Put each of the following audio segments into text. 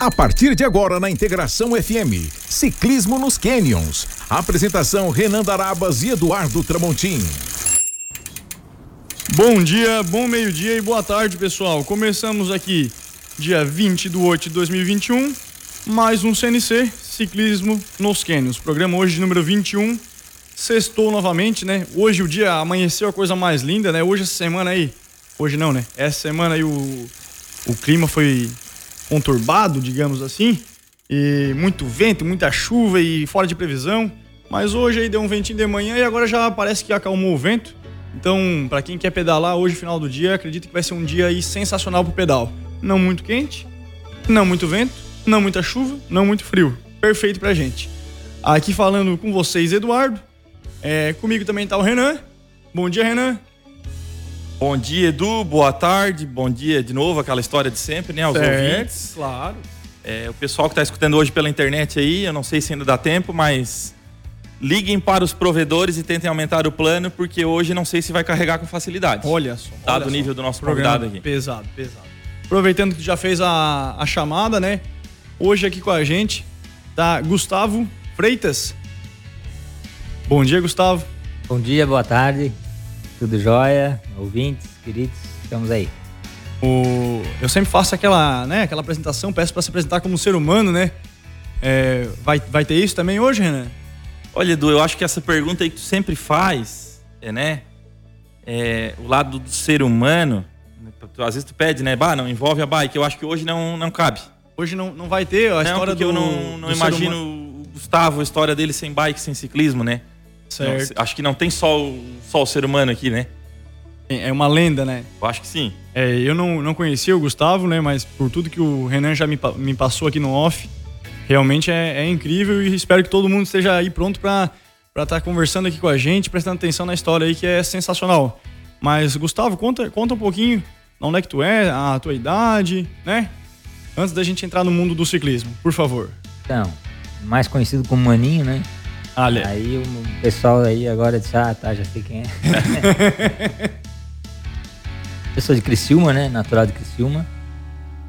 A partir de agora na Integração FM, Ciclismo nos Canyons. Apresentação Renan Darabas e Eduardo Tramontim. Bom dia, bom meio-dia e boa tarde, pessoal. Começamos aqui dia 20 de 8 de 2021, mais um CNC, Ciclismo nos Canyons. Programa hoje número 21. Sextou novamente, né? Hoje o dia amanheceu a coisa mais linda, né? Hoje essa semana aí, hoje não, né? Essa semana aí o, o clima foi conturbado, digamos assim, e muito vento, muita chuva e fora de previsão. Mas hoje aí deu um ventinho de manhã e agora já parece que acalmou o vento. Então, para quem quer pedalar hoje, final do dia, acredito que vai ser um dia aí sensacional pro pedal. Não muito quente, não muito vento, não muita chuva, não muito frio. Perfeito pra gente. Aqui falando com vocês, Eduardo. É, comigo também tá o Renan. Bom dia, Renan. Bom dia, Edu. Boa tarde. Bom dia de novo, aquela história de sempre, né? Aos certo, ouvintes. Claro. É, o pessoal que está escutando hoje pela internet aí, eu não sei se ainda dá tempo, mas liguem para os provedores e tentem aumentar o plano, porque hoje não sei se vai carregar com facilidade. Olha só. Dado olha o nível só. do nosso Programa convidado aqui. Pesado, pesado. Aproveitando que já fez a, a chamada, né? Hoje aqui com a gente tá Gustavo Freitas. Bom dia, Gustavo. Bom dia, boa tarde, tudo jóia, ouvintes, queridos, estamos aí. O, eu sempre faço aquela, né, aquela apresentação, peço para se apresentar como ser humano, né? É, vai, vai ter isso também hoje, Renan? Olha, Edu, eu acho que essa pergunta aí que tu sempre faz, é, né? É, o lado do ser humano, tu- às vezes tu pede, né? Bah, não envolve a bike. Eu acho que hoje não, não cabe. Hoje não, não vai ter a não, história porque do eu não, não imagino o Gustavo, a história dele sem bike, sem ciclismo, né? Certo. Não, acho que não tem só o, só o ser humano aqui, né? É uma lenda, né? Eu acho que sim. É, eu não, não conhecia o Gustavo, né? Mas por tudo que o Renan já me, me passou aqui no off, realmente é, é incrível e espero que todo mundo esteja aí pronto para estar conversando aqui com a gente, prestando atenção na história aí que é sensacional. Mas, Gustavo, conta, conta um pouquinho de onde é que tu é, a tua idade, né? Antes da gente entrar no mundo do ciclismo, por favor. Então, mais conhecido como Maninho, né? Ale. Aí o pessoal aí agora disse, ah, tá, já sei quem é. Eu sou de Criciúma, né? Natural de Criciúma.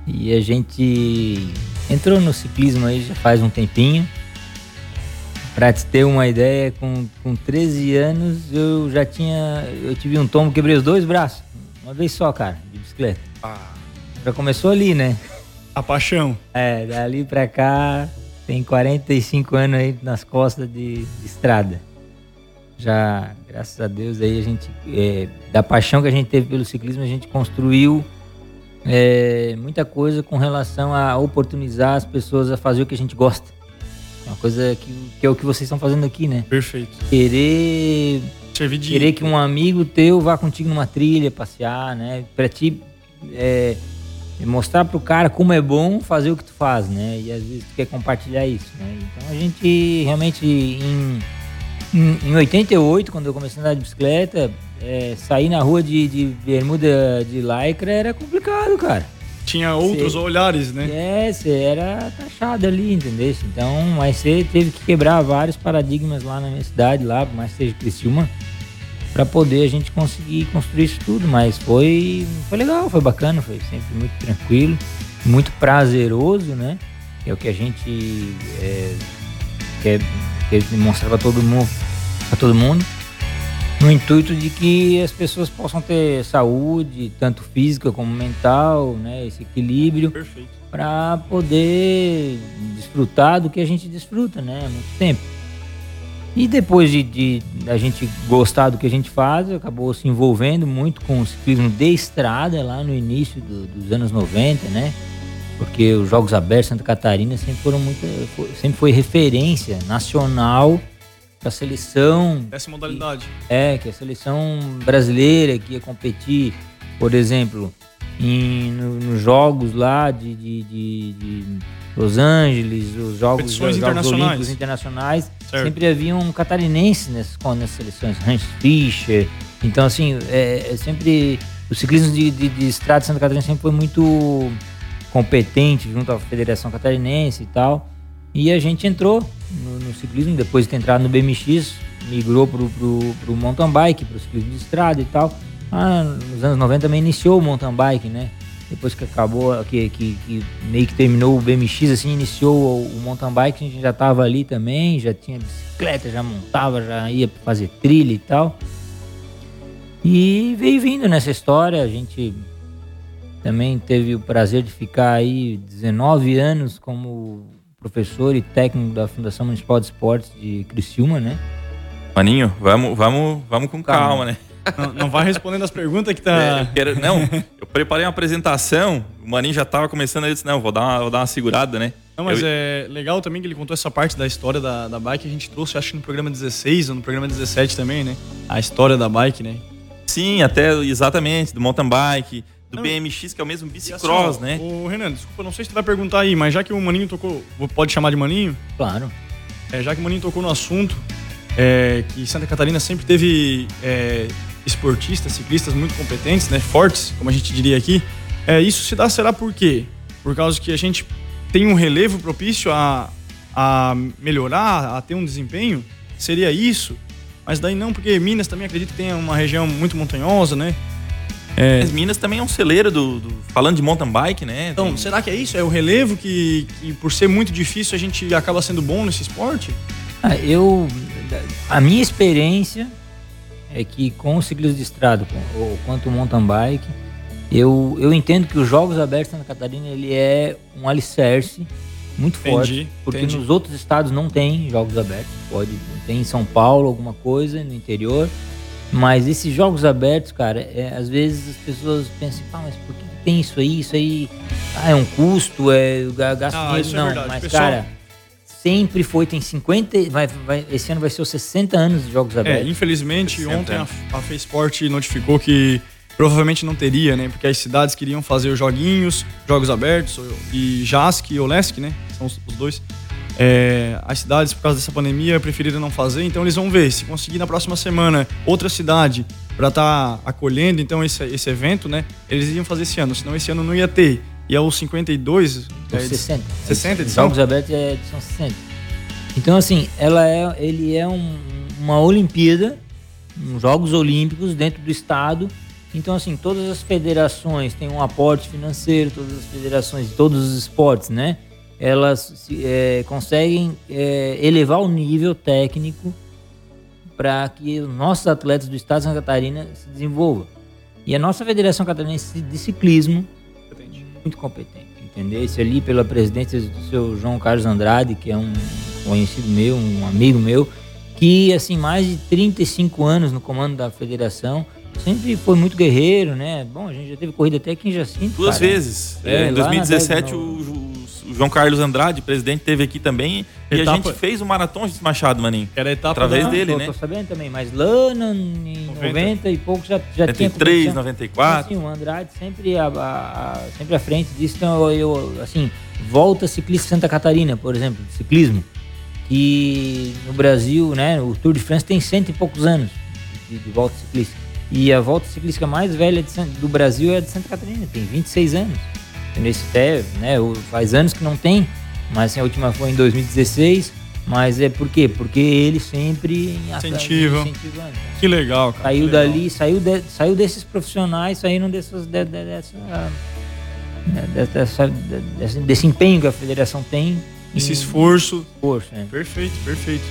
E a gente entrou no ciclismo aí já faz um tempinho. Pra te ter uma ideia, com, com 13 anos eu já tinha. Eu tive um tombo, quebrei os dois braços. Uma vez só, cara, de bicicleta. Já começou ali, né? A paixão. É, dali pra cá tem 45 anos aí nas costas de, de estrada. Já, graças a Deus, aí a gente, é, da paixão que a gente teve pelo ciclismo, a gente construiu é, muita coisa com relação a oportunizar as pessoas a fazer o que a gente gosta. Uma coisa que, que é o que vocês estão fazendo aqui, né? Perfeito. Querer. Querer que um amigo teu vá contigo numa trilha, passear, né? Pra ti é, mostrar pro cara como é bom fazer o que tu faz, né? E às vezes tu quer compartilhar isso, né? Então a gente realmente em, em, em 88, quando eu comecei a andar de bicicleta, é, sair na rua de, de bermuda de lycra era complicado, cara. Tinha outros Sei. olhares, né? É, você era taxado ali, entendeu? Então, mas você teve que quebrar vários paradigmas lá na minha cidade, lá, por mais que seja Criciúma, para poder a gente conseguir construir isso tudo. Mas foi, foi legal, foi bacana, foi sempre muito tranquilo, muito prazeroso, né? Que é o que a gente é, quer, quer demonstrar para todo mundo, para todo mundo. No intuito de que as pessoas possam ter saúde, tanto física como mental, né? Esse equilíbrio para poder desfrutar do que a gente desfruta, né? Há muito tempo. E depois de, de a gente gostar do que a gente faz, acabou se envolvendo muito com o ciclismo de estrada lá no início do- dos anos 90, né? Porque os Jogos Abertos Santa Catarina sempre foram muito, sempre foi referência nacional para a seleção Essa modalidade. é, que a seleção brasileira que ia competir, por exemplo, em, no- nos jogos lá de, de- de Los Angeles, os jogos, os jogos internacionais. olímpicos internacionais, Certo. sempre havia um catarinense nessas, nessas seleções, Hans Fischer. Então, assim, é, é sempre. O ciclismo de, de, de estrada de Santa Catarina sempre foi muito competente junto à Federação Catarinense e tal. E a gente entrou no, no ciclismo, depois de ter entrado no BMX, migrou pro, pro, pro mountain bike, pro ciclismo de estrada e tal. Ah, nos anos 90 também iniciou o mountain bike, né? Depois que acabou, que, que, que, meio que terminou o BMX, assim, iniciou o, mountain bike, a gente já tava ali também, já tinha bicicleta, já montava, já ia fazer trilha e tal. E veio vindo nessa história, a gente também teve o prazer de ficar aí 19 anos como professor e técnico da Fundação Municipal de Esportes de Criciúma, né? Maninho, vamos, vamos, vamos com calma, calma né? Não, não, vai respondendo as perguntas que tá. É, eu quero, não, eu preparei uma apresentação, o Maninho já tava começando, ele disse, não, vou dar uma, vou dar uma segurada, né? Não, mas eu... é legal também que ele contou essa parte da história da, da bike, a gente trouxe, acho que no programa 16 ou no programa 17 também, né? A história da bike, né? Sim, até exatamente, do mountain bike, do não, BMX, que é o mesmo bicicross, assim, né? O Renan, desculpa, não sei se tu vai perguntar aí, mas já que o Maninho tocou, pode chamar de Maninho? Claro. É, já que o Maninho tocou no assunto, é, que Santa Catarina sempre teve é, esportistas, ciclistas muito competentes, né, fortes, como a gente diria aqui. É, isso se dá, será por quê? Por causa que a gente tem um relevo propício a, a melhorar, a ter um desempenho? Seria isso? Mas daí não, porque Minas também acredito que tem uma região muito montanhosa, né? É. Mas Minas também é um celeiro do, do, falando de mountain bike, né? Então, tem... será que é isso? É o relevo que, que, por ser muito difícil, a gente acaba sendo bom nesse esporte? Ah, eu, a minha experiência é que com o ciclismo de estrada ou quanto o mountain bike, eu, eu entendo que os Jogos Abertos Santa Catarina ele é um alicerce muito forte, entendi, porque entendi. nos outros estados não tem Jogos Abertos. Pode tem em São Paulo alguma coisa no interior, mas esses Jogos Abertos, cara, é, às vezes as pessoas pensam, ah, mas por que tem isso aí? Isso aí ah, é um custo, é gasto ah, dinheiro. É não, é mas Pessoal... cara sempre foi, tem 50, vai, vai, esse ano vai ser os 60 anos de Jogos é, Abertos. É, infelizmente, ontem a, a Faceport notificou que provavelmente não teria, né? Porque as cidades queriam fazer os joguinhos, Jogos Abertos e JASC e OLESC, né? São os, os dois. É, as cidades, por causa dessa pandemia, preferiram não fazer, então eles vão ver se conseguir na próxima semana outra cidade para estar tá acolhendo então esse, esse evento, né? Eles iam fazer esse ano, senão esse ano não ia ter. E é o 52. É 60. 60 edição? Jogos Abertos é edição 60. Então, assim, ela é, ele é um, uma Olimpíada, um Jogos Olímpicos dentro do Estado. Então, assim, todas as federações têm um aporte financeiro, todas as federações de todos os esportes, né? Elas é, conseguem é, elevar o nível técnico para que os nossos atletas do Estado de Santa Catarina se desenvolvam. E a nossa Federação Catarinense de Ciclismo muito competente, entendeu? Esse ali pela presidência do seu João Carlos Andrade, que é um conhecido meu, um amigo meu, que assim, mais de 35 anos no comando da federação, sempre foi muito guerreiro, né? Bom, a gente já teve corrida até aqui em Jacinto. Duas cara. vezes. É, em 2017 o, o João Carlos Andrade, presidente, teve aqui também. Etapa... E a gente fez o Maratão de Machado, Maninho. Era a etapa Através da... dele, tô, né? Tô sabendo também, mas lá no, em 90, 90 e pouco já, já 93, tinha... 94. Assim, o Andrade sempre à, a, sempre à frente disso. Então, eu, assim, volta ciclista Santa Catarina, por exemplo, ciclismo. Que no Brasil, né, o Tour de France tem cento e poucos anos de, de volta ciclista. E a volta ciclística mais velha de, do Brasil é a de Santa Catarina, tem 26 anos nesse até, né, faz anos que não tem, mas assim, a última foi em 2016. Mas é por quê? Porque ele sempre incentiva. Que legal, cara. Saiu legal. dali, saiu, de, saiu desses profissionais, saíram dessas, de, de, dessa, dessa, dessa, desse empenho que a federação tem. Esse esforço. esforço é. Perfeito, perfeito.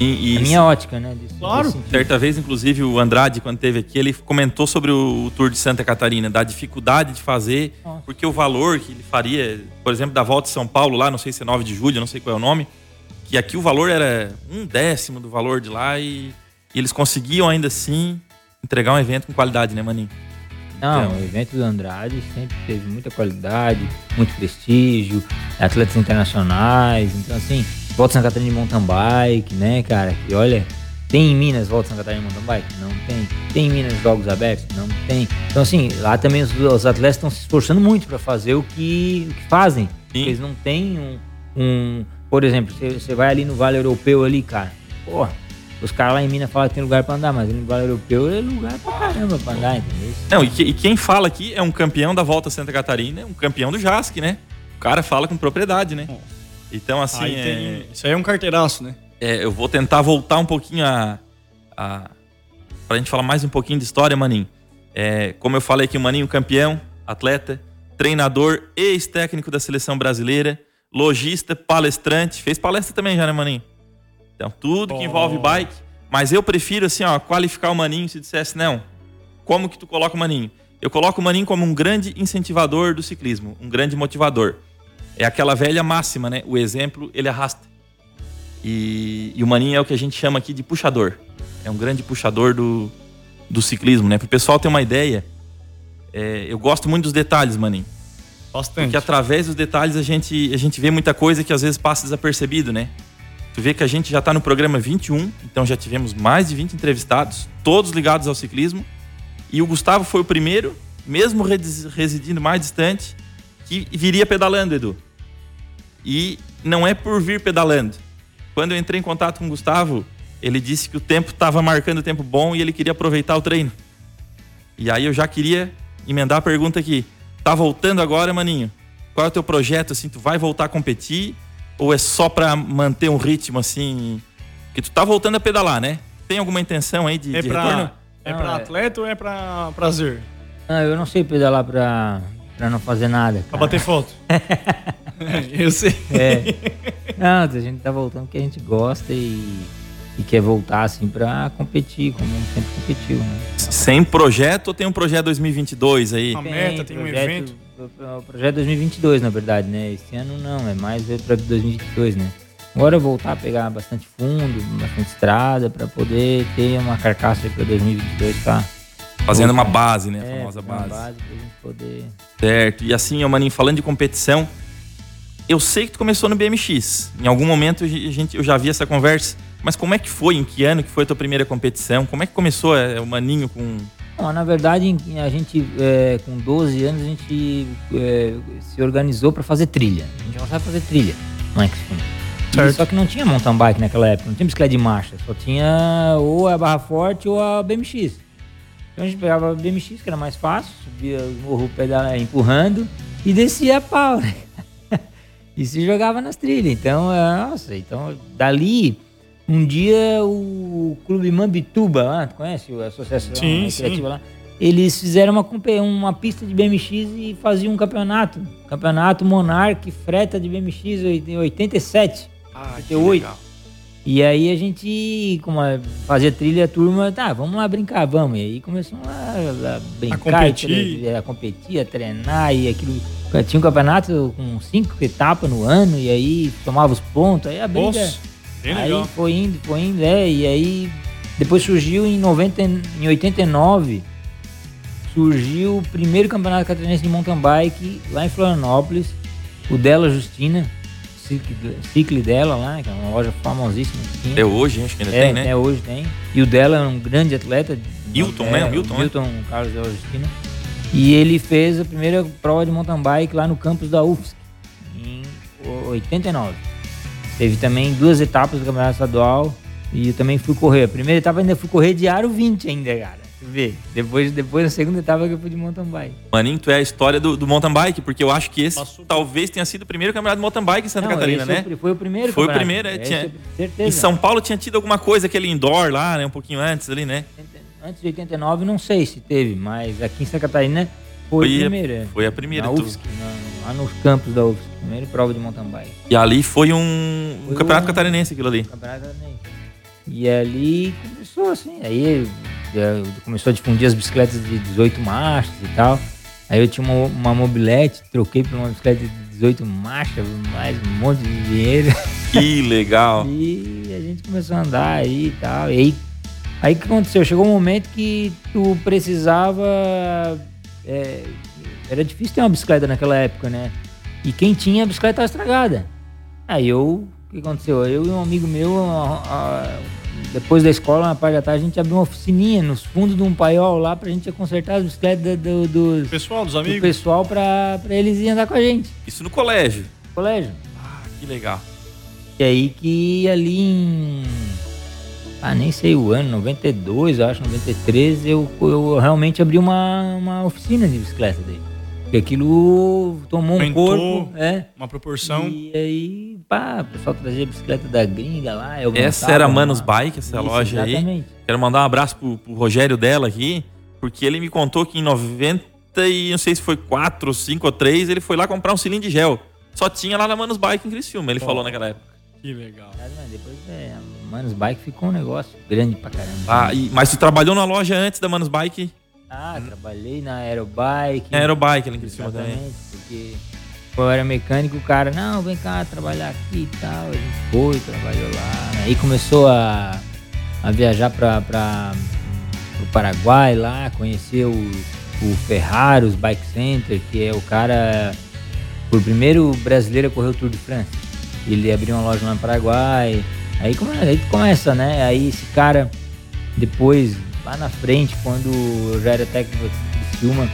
E, e a minha ótica, né? Disso, claro. Certa vez, inclusive, o Andrade, quando teve aqui, ele comentou sobre o, o, Tour de Santa Catarina, da dificuldade de fazer, Nossa. porque o valor que ele faria, por exemplo, da volta de São Paulo, lá, não sei se é 9 de julho, não sei qual é o nome, que aqui o valor era um décimo do valor de lá e, e eles conseguiam ainda assim entregar um evento com qualidade, né, Maninho? Não, então, o evento do Andrade sempre teve muita qualidade, muito prestígio, atletas internacionais, então assim, Volta Santa Catarina de mountain bike, né, cara? E olha, tem em Minas Volta Santa Catarina de mountain bike? Não tem. Tem em Minas Jogos Abertos? Não tem. Então, assim, lá também os, os atletas estão se esforçando muito para fazer o que, o que fazem. Eles não têm um, um por exemplo, você vai ali no Vale Europeu ali, cara. Porra, os caras lá em Minas falam que tem lugar para andar, mas no Vale Europeu é lugar pra caramba pra andar, entendeu? Não, e, que, e, quem fala aqui é um campeão da Volta Santa Catarina, é um campeão do JASC, né? O cara fala com propriedade, né? Então, assim. Aí é... Isso aí é um carteiraço, né? É, eu vou tentar voltar um pouquinho a. a... Pra gente falar mais um pouquinho de história, Maninho. É, como eu falei aqui, o Maninho campeão, atleta, treinador, ex-técnico da seleção brasileira, lojista, palestrante. Fez palestra também já, né, Maninho? Então, tudo que envolve bike. Mas eu prefiro, assim, ó, qualificar o Maninho se dissesse, não, como que tu coloca o Maninho? Eu coloco o Maninho como um grande incentivador do ciclismo, um grande motivador. É aquela velha máxima, né? O exemplo, ele arrasta. E, e o Maninho é o que a gente chama aqui de puxador. É um grande puxador do, do ciclismo, né? Para o pessoal ter uma ideia, é, eu gosto muito dos detalhes, Maninho. Bastante. Porque através dos detalhes a gente, a gente vê muita coisa que às vezes passa desapercebido, né? Tu vê que a gente já está no programa 21, então já tivemos mais de 20 entrevistados, todos ligados ao ciclismo. E o Gustavo foi o primeiro, mesmo residindo mais distante, que viria pedalando, Edu. E não é por vir pedalando. Quando eu entrei em contato com o Gustavo, ele disse que o tempo estava marcando tempo bom e ele queria aproveitar o treino. E aí eu já queria emendar a pergunta aqui. Tá voltando agora, maninho? Qual é o teu projeto assim? Tu vai voltar a competir ou é só para manter um ritmo assim? Que tu tá voltando a pedalar, né? Tem alguma intenção aí de, é de pra, retorno? É para é... atleta ou é para prazer? Não, eu não sei pedalar pra, pra não fazer nada. Pra bater foto. eu sei. É. Não, a gente tá voltando porque a gente gosta e e quer voltar assim para competir, como sempre competiu. Né? Sem projeto ou tem um projeto 2022 aí? Uma meta, tem, tem um evento? O projeto 2022, na verdade, né? Esse ano não, é mais para 2022, né? Agora voltar a pegar bastante fundo, bastante estrada para poder ter uma carcaça para 2022 tá fazendo uma base, né? A é, famosa base. Uma base pra gente poder. Certo. E assim, ô Maninho, falando de competição, eu sei que tu começou no BMX. Em algum momento a gente, eu já vi essa conversa. Mas como é que foi? Em que ano que foi a tua primeira competição? Como é que começou é, o Maninho com... Bom, na verdade, a gente, é, com 12 anos, a gente é, se organizou para fazer trilha. A gente não sabe fazer trilha no X-Fun. Só que não tinha mountain bike naquela época, não tinha bicicleta de marcha. Só tinha ou a Barra Forte ou a BMX. Então a gente pegava a BMX, que era mais fácil, subia o morro pedal, empurrando e descia a pau. Né? e se jogava nas trilhas. Então, nossa, então dali um dia o Clube Mambituba, lá, tu conhece a associação sim, recreativa sim. lá? Eles fizeram uma, uma pista de BMX e faziam um campeonato. Campeonato Monarch Freta de BMX em 87. Ah, 88. E aí a gente, como fazia trilha, a turma, tá, vamos lá brincar, vamos. E aí começamos a, a brincar, a competir. a competir, a treinar, e aquilo. Tinha um campeonato com cinco etapas no ano, e aí tomava os pontos, aí a briga. Nossa aí legal. foi indo, foi indo, é, e aí depois surgiu em, 90, em 89, surgiu o primeiro campeonato catarinense de mountain bike lá em Florianópolis, o dela Justina, Cicle dela lá, que é uma loja famosíssima. Até hoje, acho que ainda é, tem, né? Até hoje tem. E o dela é um grande atleta. Hilton, é, né? Hilton, Hilton né? Carlos dela Justina. E ele fez a primeira prova de mountain bike lá no campus da UFSC, em 89. Teve também duas etapas do Campeonato Estadual e eu também fui correr. A primeira etapa ainda fui correr de aro 20 ainda, cara. Vê. Depois, depois na segunda etapa que eu fui de mountain bike. Maninho, tu é a história do, do mountain bike, porque eu acho que esse Passou. talvez tenha sido o primeiro campeonato de mountain bike em Santa Não, Catarina, né? Foi o primeiro Foi o primeiro, é, tinha... certeza. Em São Paulo tinha tido alguma coisa, aquele indoor lá, né? Um pouquinho antes ali, né? Antes de 89, não sei se teve, mas aqui em Santa Catarina foi, foi a primeira. É. Foi a primeira. Na UFSC, na, lá nos campos da UFSC. Primeira prova de mountain bike. E ali foi um, foi um campeonato um, catarinense aquilo ali. Campeonato catarinense. E ali começou assim, aí começou a difundir as bicicletas de 18 marchas e tal. Aí eu tinha uma, uma mobilete, troquei por uma bicicleta de 18 marchas, mais um monte de dinheiro. Que legal! e a gente começou a andar aí e tal. E aí, aí o que aconteceu? Chegou um momento que tu precisava é, era difícil ter uma bicicleta naquela época, né? E quem tinha a bicicleta estava estragada. Aí eu, o que aconteceu? Eu e um amigo meu, a, a, depois da escola, na parte da tarde, a gente abriu uma oficininha nos fundos de um paiol lá pra gente consertar as bicicletas do, do, do pessoal, dos amigos. Do pessoal pra, pra eles irem andar com a gente. Isso no colégio? No colégio. Ah, que legal. E aí que ali em ah, nem sei o ano, 92, eu acho, 93, eu, eu realmente abri uma, uma oficina de bicicleta dele. Porque aquilo tomou um corpo, é. Uma proporção. E aí, pá, o pessoal trazia bicicleta da gringa lá. essa era Manos Bike, essa Isso, loja exatamente. aí. Quero mandar um abraço pro, pro Rogério dela aqui, porque ele me contou que em 90, e não sei se foi 4, 5 ou 3, ele foi lá comprar um cilindro de gel. Só tinha lá na Manos Bike em Criciúma, ele Oh. falou naquela época. Que legal. Depois, é, a Manos Bike ficou um negócio grande pra caramba. Ah, e- mas tu trabalhou na loja antes da Manos Bike? Ah, trabalhei na Aerobike. Na Aerobike ali em Criciúma também. Exatamente, porque eu era mecânico, o cara, não, vem cá trabalhar aqui e tal. A gente foi, trabalhou lá. Aí começou a, a viajar para o Paraguai lá, conhecer o, o Ferraros Bike Center, que é o cara, o primeiro brasileiro a correr o Tour de France. Ele abriu uma loja lá no Paraguai. Aí, come, aí começa, né? Aí esse cara, depois, lá na frente, quando eu já era técnico em Criciúma,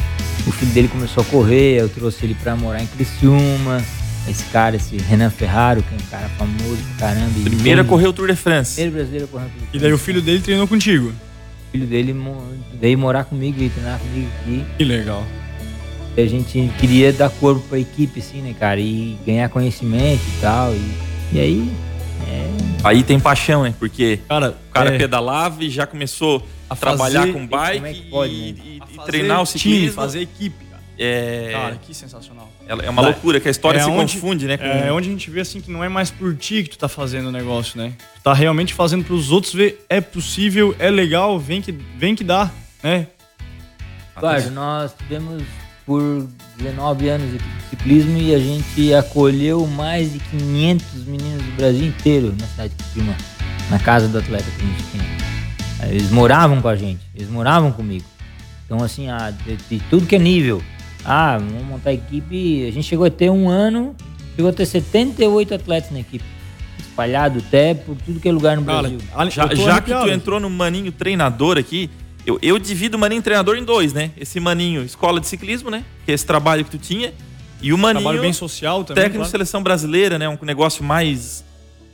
o filho dele começou a correr, eu trouxe ele pra morar em Criciúma. Esse cara, esse Renan Ferraro, que é um cara famoso pra caramba. Primeiro a bem- correr o Tour de France. Primeiro brasileiro a correr o Tour de E daí o France. filho dele treinou contigo. O filho dele veio morar comigo e treinar comigo aqui. Que legal. E a gente queria dar corpo pra equipe, assim, né, cara? E ganhar conhecimento e tal. E, e aí, é, Aí tem paixão, né? Porque Cara, o cara é, pedalava e já começou a, trabalhar fazer- com é bike que pode, e, né? e- e treinar o time, ciclismo. fazer equipe, cara. É, Cara, que sensacional. é é uma loucura, que a história É se onde- confunde, né? Com... É onde a gente vê assim que não é mais por ti que tu tá fazendo o negócio, né? Tu tá realmente fazendo pros outros ver é possível, é legal, vem que, vem que dá, né? Eduardo, nós tivemos por 19 anos aqui de ciclismo e a gente acolheu mais de 500 meninos do Brasil inteiro na cidade de Criciúma, na casa do atleta que a gente tinha. Eles moravam com a gente, eles moravam comigo. Então, assim, ah, de, de tudo que é nível. Ah, vamos montar a equipe. A gente chegou a ter um ano, chegou a ter 78 atletas na equipe, espalhado até por tudo que é lugar no Brasil. ali- Já, já que tu entrou no maninho treinador aqui, eu, eu divido o maninho treinador em dois, né? Esse maninho escola de ciclismo, né? Que é esse trabalho que tu tinha. E o maninho Trabalho bem social também. técnico de claro. seleção brasileira, né? Um negócio mais...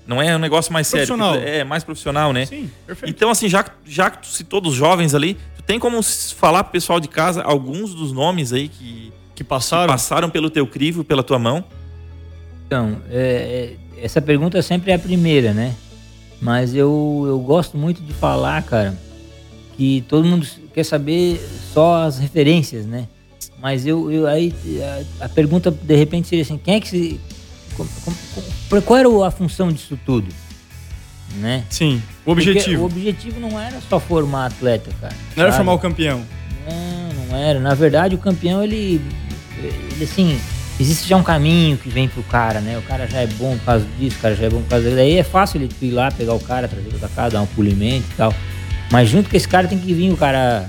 Não é um negócio mais sério. Porque É, mais profissional, né? Sim, perfeito. Então, assim, já, que- já que tu citou dos jovens ali, tu tem como falar pro pessoal de casa alguns dos nomes aí que, que que passaram. passaram pelo teu crivo, pela tua mão? Então, é, é, essa pergunta sempre é a primeira, né? Mas eu, eu gosto muito de falar, cara, que todo mundo quer saber só as referências, né? Mas eu, eu aí a, a pergunta de repente seria assim, quem é que se como- como- como- qual era a função disso tudo, né? Sim, o Porque objetivo. o objetivo não era só formar atleta, cara. Não era sabe? formar o campeão. Não, não era. Na verdade, o campeão, ele, ele assim, existe já um caminho que vem pro cara, né? O cara já é bom por causa disso, o cara já é bom por causa daquilo. Daí é fácil ele ir lá, pegar o cara, trazer pra casa, dar um polimento e tal. Mas junto com esse cara tem que vir o cara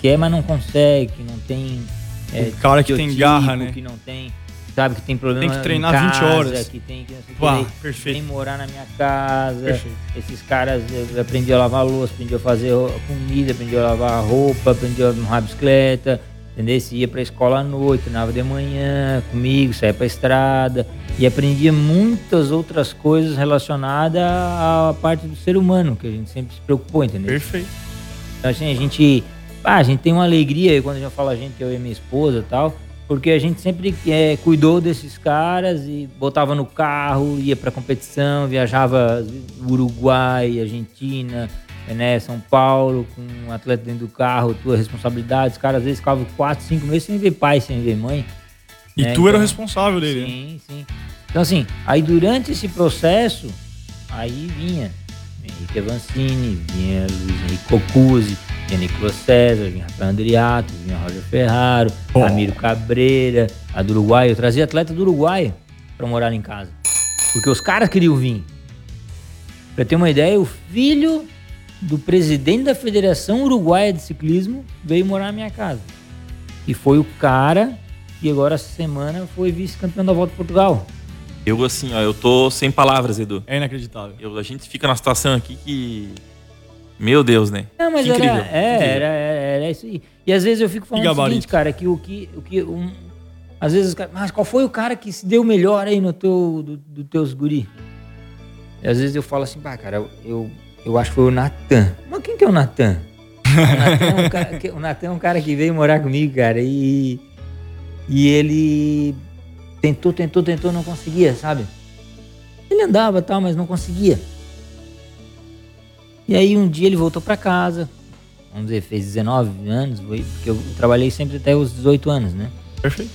que quer, mas não consegue, que não tem. é, O cara que tem garra, né? Que não tem. Sabe, que tem problema. Tem que treinar em 20 casa, horas. Que tem que daí perfeito. Vem morar na minha casa. Perfeito. Esses caras, aprendi a lavar louça, aprendi a fazer comida, aprendi a lavar roupa, aprendi a arrumar bicicleta, entendeu? Se ia pra escola à noite, treinava de manhã comigo, saía pra estrada e aprendia muitas outras coisas relacionadas à parte do ser humano, que a gente sempre se preocupou, entendeu? Perfeito. Então, assim, a gente, ah, a gente tem uma alegria quando a gente fala a gente, eu e minha esposa e tal, porque a gente sempre é, cuidou desses caras e botava no carro, ia pra competição, viajava Uruguai, Argentina, né, São Paulo, com um atleta dentro do carro, tua responsabilidade. Os caras às vezes ficavam quatro, cinco meses sem ver pai, sem ver mãe. E né, tu era o então- responsável dele. né? Sim, sim. Então, assim, aí durante esse processo, aí vinha Henrique Avancini, vinha Luiz Henrique Cocuzzi, vinha Nicolas César, vinha Rafael Andriato, vinha Roger Ferraro, Oh. Ramiro Cabreira, a do Uruguai. Eu trazia atleta do Uruguai pra morar em casa. Porque os caras queriam vir. Pra ter uma ideia, o filho do presidente da Federação Uruguaia de Ciclismo veio morar na minha casa. E foi o cara que agora essa semana foi vice-campeão da Volta a Portugal. Eu, assim, ó, eu tô sem palavras, Edu. É inacreditável. Eu- a gente fica numa situação aqui que. Meu Deus, né? Não, mas era, incrível, é, incrível. Era, era, era isso aí. E às vezes eu fico falando o seguinte, cara, que o que. O que um, às vezes os caras. Mas qual foi o cara que se deu melhor aí no teu, do, do teus guri? E às vezes eu falo assim, pá, cara, eu, eu acho que foi o Natan. Mas quem que é o Natan? O Natan é um é um cara que veio morar comigo, cara, e. E ele tentou, tentou, tentou, não conseguia, sabe? Ele andava e tal, mas não conseguia. E aí um dia ele voltou pra casa, vamos dizer, fez 19 anos, foi, porque eu trabalhei sempre até os 18 anos, né? Perfeito.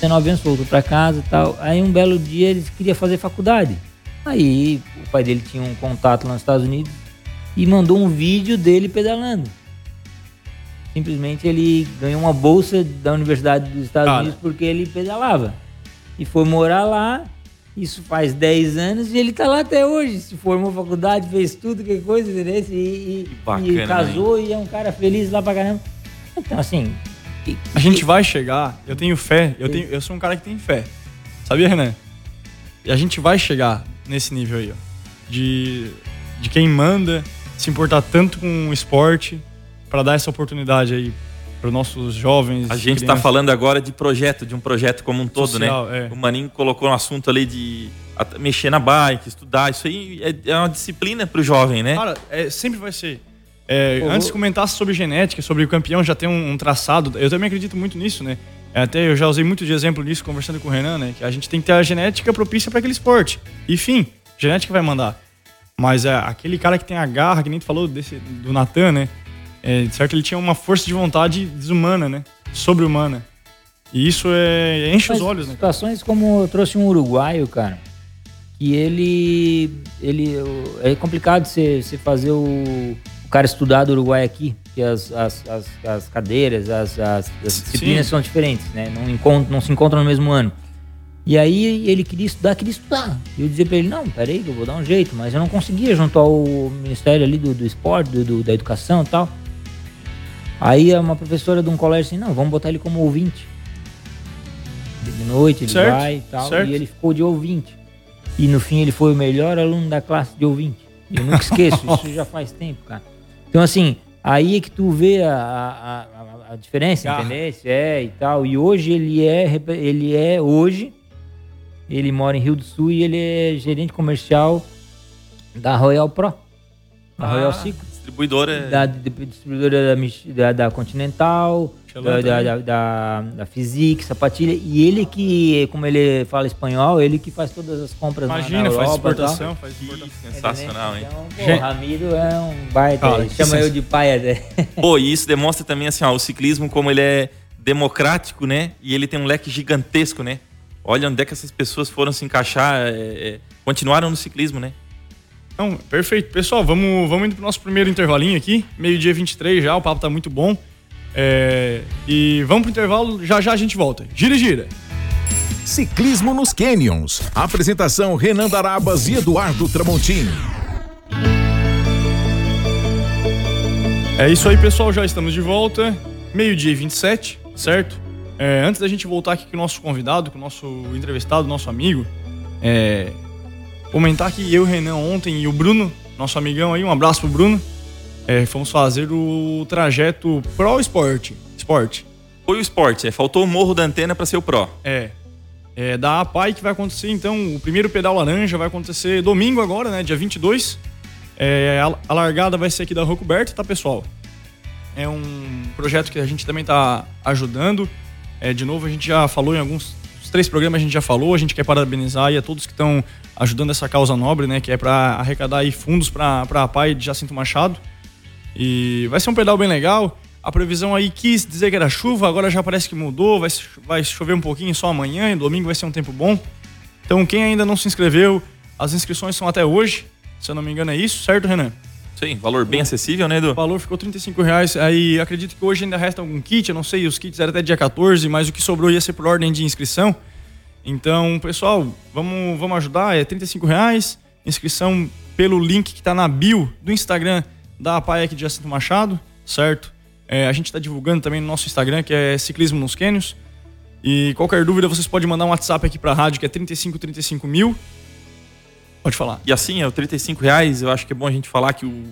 19 anos, voltou para casa e tal. Aí um belo dia ele queria fazer faculdade. Aí o pai dele tinha um contato lá nos Estados Unidos e mandou um vídeo dele pedalando. Simplesmente ele ganhou uma bolsa da Universidade dos Estados Cara. Unidos porque ele pedalava. E foi morar lá. Isso faz 10 anos e ele tá lá até hoje. Se formou faculdade, fez tudo, que coisa? E, e, bacana, e casou e é um cara feliz lá pra caramba. Então, assim. A gente vai chegar, eu tenho fé, eu, tenho, eu sou um cara que tem fé. Sabia, Renan? E a gente vai chegar nesse nível aí, ó. De, de quem manda se importar tanto com o esporte para dar essa oportunidade aí para os nossos jovens. A gente está falando agora de projeto, de um projeto como um todo, Social, né? é. O Maninho colocou um assunto ali de mexer na bike, estudar. Isso aí é, é uma disciplina para o jovem, né? Cara, é, sempre vai ser. É, Pô, antes vou- comentasse sobre genética, sobre o campeão já tem um, um traçado. Eu também acredito muito nisso, né? É, Até eu já usei muito de exemplo nisso conversando com o Renan, né? Que a gente tem que ter a genética propícia para aquele esporte. Enfim, genética vai mandar. Mas é, aquele cara que tem a garra, que nem tu falou desse, do Natan, né? É, certo, ele tinha uma força de vontade desumana, né? Sobre-humana. E isso é, enche os Mas olhos, né? cara? Situações como eu trouxe um uruguaio, cara, que ele. ele é complicado você você fazer o, o cara estudar do Uruguai aqui, porque as, as, as, as cadeiras, as, as, as disciplinas Sim. são diferentes, né? Não, encont não se encontram no mesmo ano. E aí ele queria estudar, queria estudar. E eu dizia pra ele, não, peraí que eu vou dar um jeito, mas eu não conseguia junto ao Ministério ali do, do esporte, do, do- da educação e tal. Aí uma professora de um colégio assim, não, vamos botar ele como ouvinte. De noite ele Certo, vai e tal. certo. E ele ficou de ouvinte. E no fim ele foi o melhor aluno da classe de ouvinte. Eu nunca esqueço, isso já faz tempo, cara. Então assim, aí é que tu vê a, a, a, a diferença, Garra. entendeu? É e tal. E hoje ele é, ele é hoje, ele mora em Rio do Sul e ele é gerente comercial da Royal Pro. Da Royal Ah, Ciclo Distribuidora. da di- distribuidora da, da, da Continental, da, da, também. da, da, da Physique, sapatilha. E ele que, como ele fala espanhol, ele que faz todas as compras na- Imagina, na faz Europa e tal. exportação, faz exportação. sensacional, hein? Então, pô, Ramiro é um baita. Que chama sens- eu de pai até. Pô, e isso demonstra também assim, ó, o ciclismo como ele é democrático, né? E ele tem um leque gigantesco, né? Olha onde é que essas pessoas foram se encaixar, é, é, continuaram no ciclismo, né? Perfeito. Pessoal, vamos, vamos indo pro nosso primeiro intervalinho aqui. Meio-dia 23 já, o papo tá muito bom. É, e vamos pro intervalo, já já a gente volta. Gira, gira. Ciclismo nos Canyons. Apresentação Renan Darabas e Eduardo Tramontini. É isso aí, pessoal. Já estamos de volta. Meio-dia e 27, certo? É, antes da gente voltar aqui com o nosso convidado, com o nosso entrevistado, nosso amigo, é, comentar que eu, o Renan, ontem e o Bruno, nosso amigão aí, um abraço pro Bruno, é, fomos fazer o trajeto Pro Sport. Sport. Foi o esporte, é, faltou o morro da antena para ser o Pro. É. É da APAI que vai acontecer, então, o primeiro pedal laranja vai acontecer domingo agora, né? Dia 22. É, a, a largada vai ser aqui da Rua Coberta, tá, pessoal? É um projeto que a gente também tá ajudando. É, de novo, a gente já falou em alguns... Três programas a gente já falou, a gente quer parabenizar aí a todos que estão ajudando essa causa nobre, né? Que é para arrecadar fundos para a APAI de Jacinto Machado. E vai ser um pedal bem legal. A previsão aí quis dizer que era chuva, agora já parece que mudou. Vai, vai chover um pouquinho só amanhã e domingo vai ser um tempo bom. Então, quem ainda não se inscreveu, as inscrições são até hoje. Se eu não me engano, é isso, certo, Renan? Sim, valor bem acessível, né, O Edu? valor ficou 35 reais. Aí acredito que hoje ainda resta algum kit. Eu não sei, os kits eram até dia 14, mas o que sobrou ia ser por ordem de inscrição. Então, pessoal, vamos, vamos ajudar. É 35 reais. Inscrição pelo link que está na bio do Instagram da APAEC de Jacinto Machado, certo? É, a gente está divulgando também no nosso Instagram, que é Ciclismo nos Quênios. E qualquer dúvida, vocês podem mandar um WhatsApp aqui para a rádio, que é 35 35 mil. Pode falar. E assim, é o 35 reais, eu acho que é bom a gente falar que o...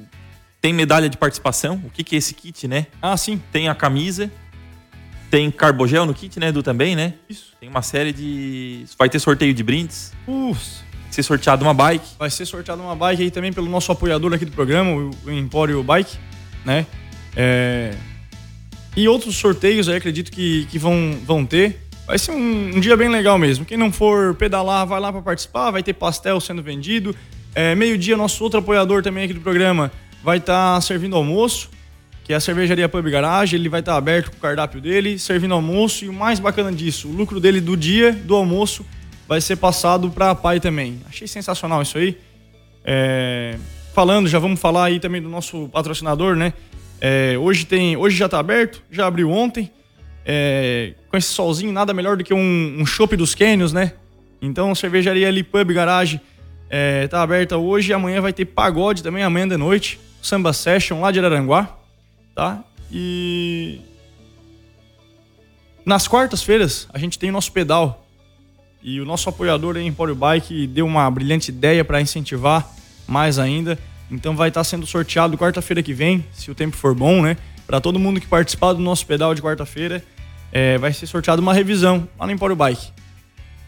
tem medalha de participação. O que, que é esse kit, né? Ah, sim. Tem a camisa, tem carbogel no kit, né, Edu, também, né? Isso. Tem uma série de... Vai ter sorteio de brindes, Ufa. vai ser sorteado uma bike. Vai ser sorteada uma bike aí também pelo nosso apoiador aqui do programa, o o Empório Bike, né? É, E outros sorteios aí, acredito que, que vão, vão ter. Vai ser um, um dia bem legal mesmo. Quem não for pedalar, vai lá para participar, vai ter pastel sendo vendido. É, Meio-dia, nosso outro apoiador também aqui do programa vai estar servindo almoço. que é a cervejaria Pub Garage. Ele vai estar aberto com o cardápio dele, servindo almoço. E o mais bacana disso, o lucro dele do dia, do almoço, vai ser passado para a Pai também. Achei sensacional isso aí. É, falando, já vamos falar aí também do nosso patrocinador, né? É, hoje tem, hoje já está aberto, já abriu ontem. É, com esse solzinho, nada melhor do que um, um chopp dos Canyons, né? Então, cervejaria ali, Pub Garage, é, tá aberta hoje. Amanhã vai ter pagode também, amanhã de noite. Samba Session lá de Araranguá, tá? E nas quartas-feiras a gente tem o nosso pedal. E o nosso apoiador aí, Empório Bike deu uma brilhante ideia para incentivar mais ainda. Então vai estar tá sendo sorteado quarta-feira que vem, se o tempo for bom, né? Para todo mundo que participar do nosso pedal de quarta-feira, é, vai ser sorteado uma revisão lá no Empório Bike.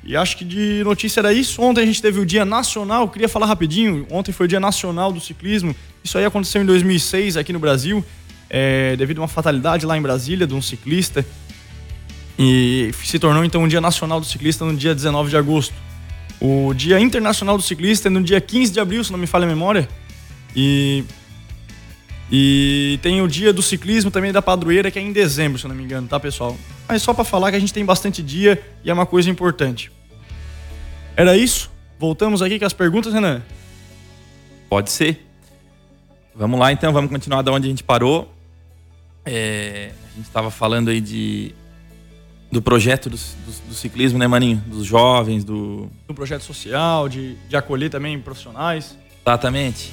E acho que de notícia era isso. Ontem a gente teve o Dia Nacional, queria falar rapidinho. Ontem foi o Dia Nacional do Ciclismo. Isso aí aconteceu em 2006 aqui no Brasil, é, devido a uma fatalidade lá em Brasília de um ciclista. E se tornou então o Dia Nacional do Ciclista no dia 19 de agosto. O Dia Internacional do Ciclista é no dia 15 de abril, se não me falha a memória. E e tem o dia do ciclismo também da padroeira, que é em dezembro, se não me engano, tá, pessoal? Mas só para falar que a gente tem bastante dia e é uma coisa importante. Era isso? Voltamos aqui com as perguntas, Renan? Pode ser. Vamos lá então, vamos continuar da onde a gente parou. É, a gente estava falando aí de do projeto do, do, do, ciclismo, né, Maninho? Dos jovens, do. Do projeto social, de, de acolher também profissionais. Exatamente.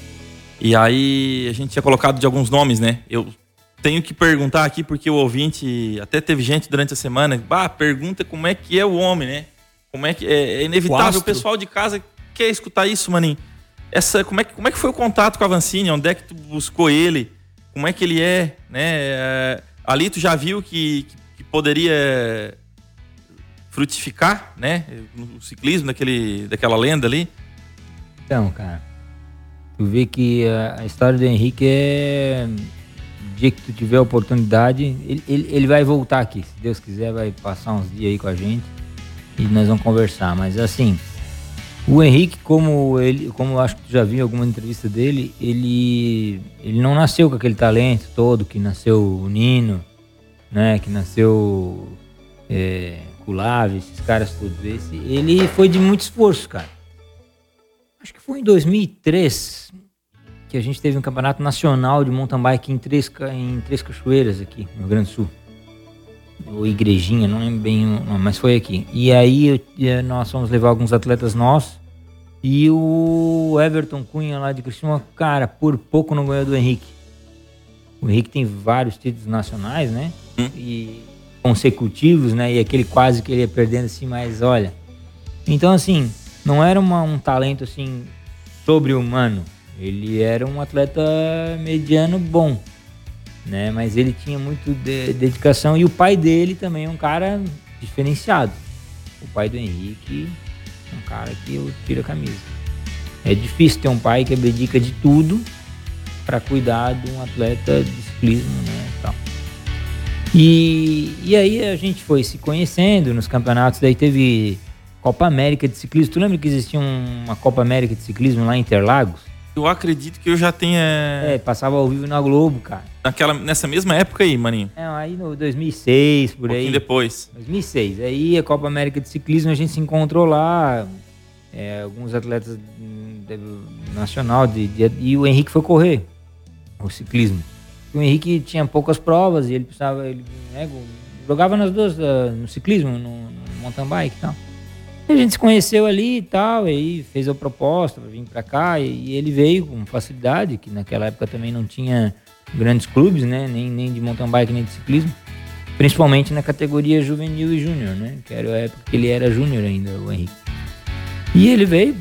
E aí a gente tinha colocado de alguns nomes, né? Eu tenho que perguntar aqui porque o ouvinte, até teve gente durante a semana, bah, pergunta como é que é o homem, né? Como é que é, é inevitável o, o pessoal de casa quer escutar isso, maninho. Essa, como é que como é que foi o contato com a Vancini? Onde é que tu buscou ele? Como é que ele é, né? É, ali tu já viu que, que poderia frutificar, né? No ciclismo daquele, daquela lenda ali. Então, cara, Tu vê que a, história do Henrique é. Dia que tu tiver a oportunidade, ele, ele, ele vai voltar aqui. Se Deus quiser, vai passar uns dias aí com a gente e nós vamos conversar. Mas assim, o Henrique, como ele, como eu acho que tu já viu em alguma entrevista dele, ele, ele não nasceu com aquele talento todo que nasceu o Nino, né? Que nasceu é, Culave, esses caras todos. Esse, ele foi de muito esforço, cara. Acho que foi em 2003 que a gente teve um campeonato nacional de mountain bike em Três, em três Cachoeiras aqui, no Rio Grande do Sul. Ou Igrejinha, não lembro bem, mas foi aqui. E aí nós fomos levar alguns atletas nossos. E o Everton Cunha lá de Cristina, cara, por pouco não ganhou do Henrique. O Henrique tem vários títulos nacionais, né? Hum. E consecutivos, né? E aquele quase que ele ia perdendo assim, mas olha. Então, assim, não era uma, um talento assim sobre-humano. Ele era um atleta mediano bom, né? Mas ele tinha muito de, dedicação e o pai dele também é um cara diferenciado. O pai do Henrique é um cara que eu tiro a camisa. É difícil ter um pai que abdica de tudo para cuidar de um atleta de ciclismo, né? E, e aí a gente foi se conhecendo nos campeonatos, daí teve Copa América de Ciclismo. Tu lembra que existia uma Copa América de Ciclismo lá em Interlagos? Eu acredito que eu já tenha. É, passava ao vivo na Globo, cara. Naquela, nessa mesma época aí, maninho? É, aí no 2006, por um aí. depois. 2006. Aí a Copa América de Ciclismo a gente se encontrou lá. É, alguns atletas nacional de, de, e o Henrique foi correr o ciclismo. O Henrique tinha poucas provas e ele precisava. Ele né, jogava nas duas, uh, no ciclismo, no, no mountain bike e tal. A gente se conheceu ali e tal, e aí fez a proposta para vir para cá, e, ele veio com facilidade, que naquela época também não tinha grandes clubes, né? Nem, nem de mountain bike, nem de ciclismo. Principalmente na categoria juvenil e júnior, né? Que era a época que ele era júnior ainda, o Henrique. E ele veio,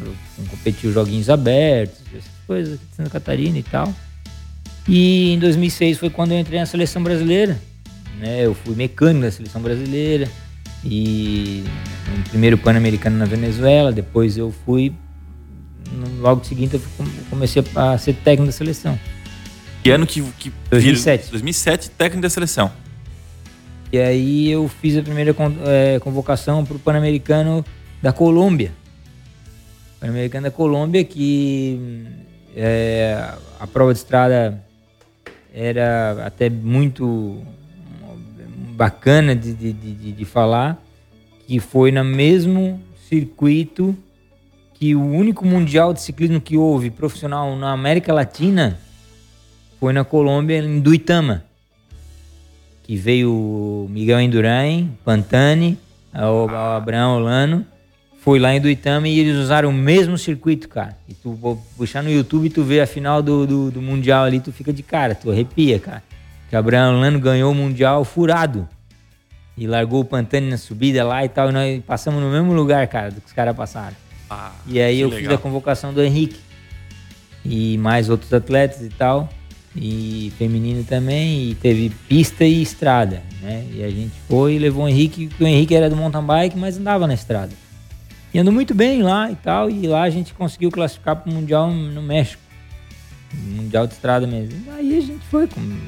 competiu joguinhos abertos, essas coisas aqui de Santa Catarina e tal. E em 2006 foi quando eu entrei na seleção brasileira. Né? Eu fui mecânico da seleção brasileira e no primeiro Pan-Americano na Venezuela, depois eu fui, logo seguinte eu comecei a ser técnico da seleção. Que ano que... que 2007. 2007, técnico da seleção. E aí eu fiz a primeira é, convocação para o Pan-Americano da Colômbia. Pan-Americano da Colômbia, que é, a prova de estrada era até muito bacana de, de, de, de falar, que foi no mesmo circuito que o único mundial de ciclismo que houve profissional na América Latina foi na Colômbia, em Duitama. Que veio Miguel Indurain, Pantani, o Abraão Olano. Foi lá em Duitama e eles usaram o mesmo circuito, cara. E tu puxar no YouTube tu vê a final do, do, do Mundial ali, tu fica de cara, tu arrepia, cara. Que Abraão Olano ganhou o Mundial furado. E largou o Pantani na subida lá e tal. E nós passamos no mesmo lugar, cara, do que os caras passaram. Ah, e aí eu legal. fiz a convocação do Henrique. E mais outros atletas e tal. E feminino também. E teve pista e estrada, né? E a gente foi e levou o Henrique, que o Henrique era do mountain bike, mas andava na estrada. E andou muito bem lá e tal. E lá a gente conseguiu classificar para o Mundial no México. Mundial de estrada mesmo. Aí a gente foi,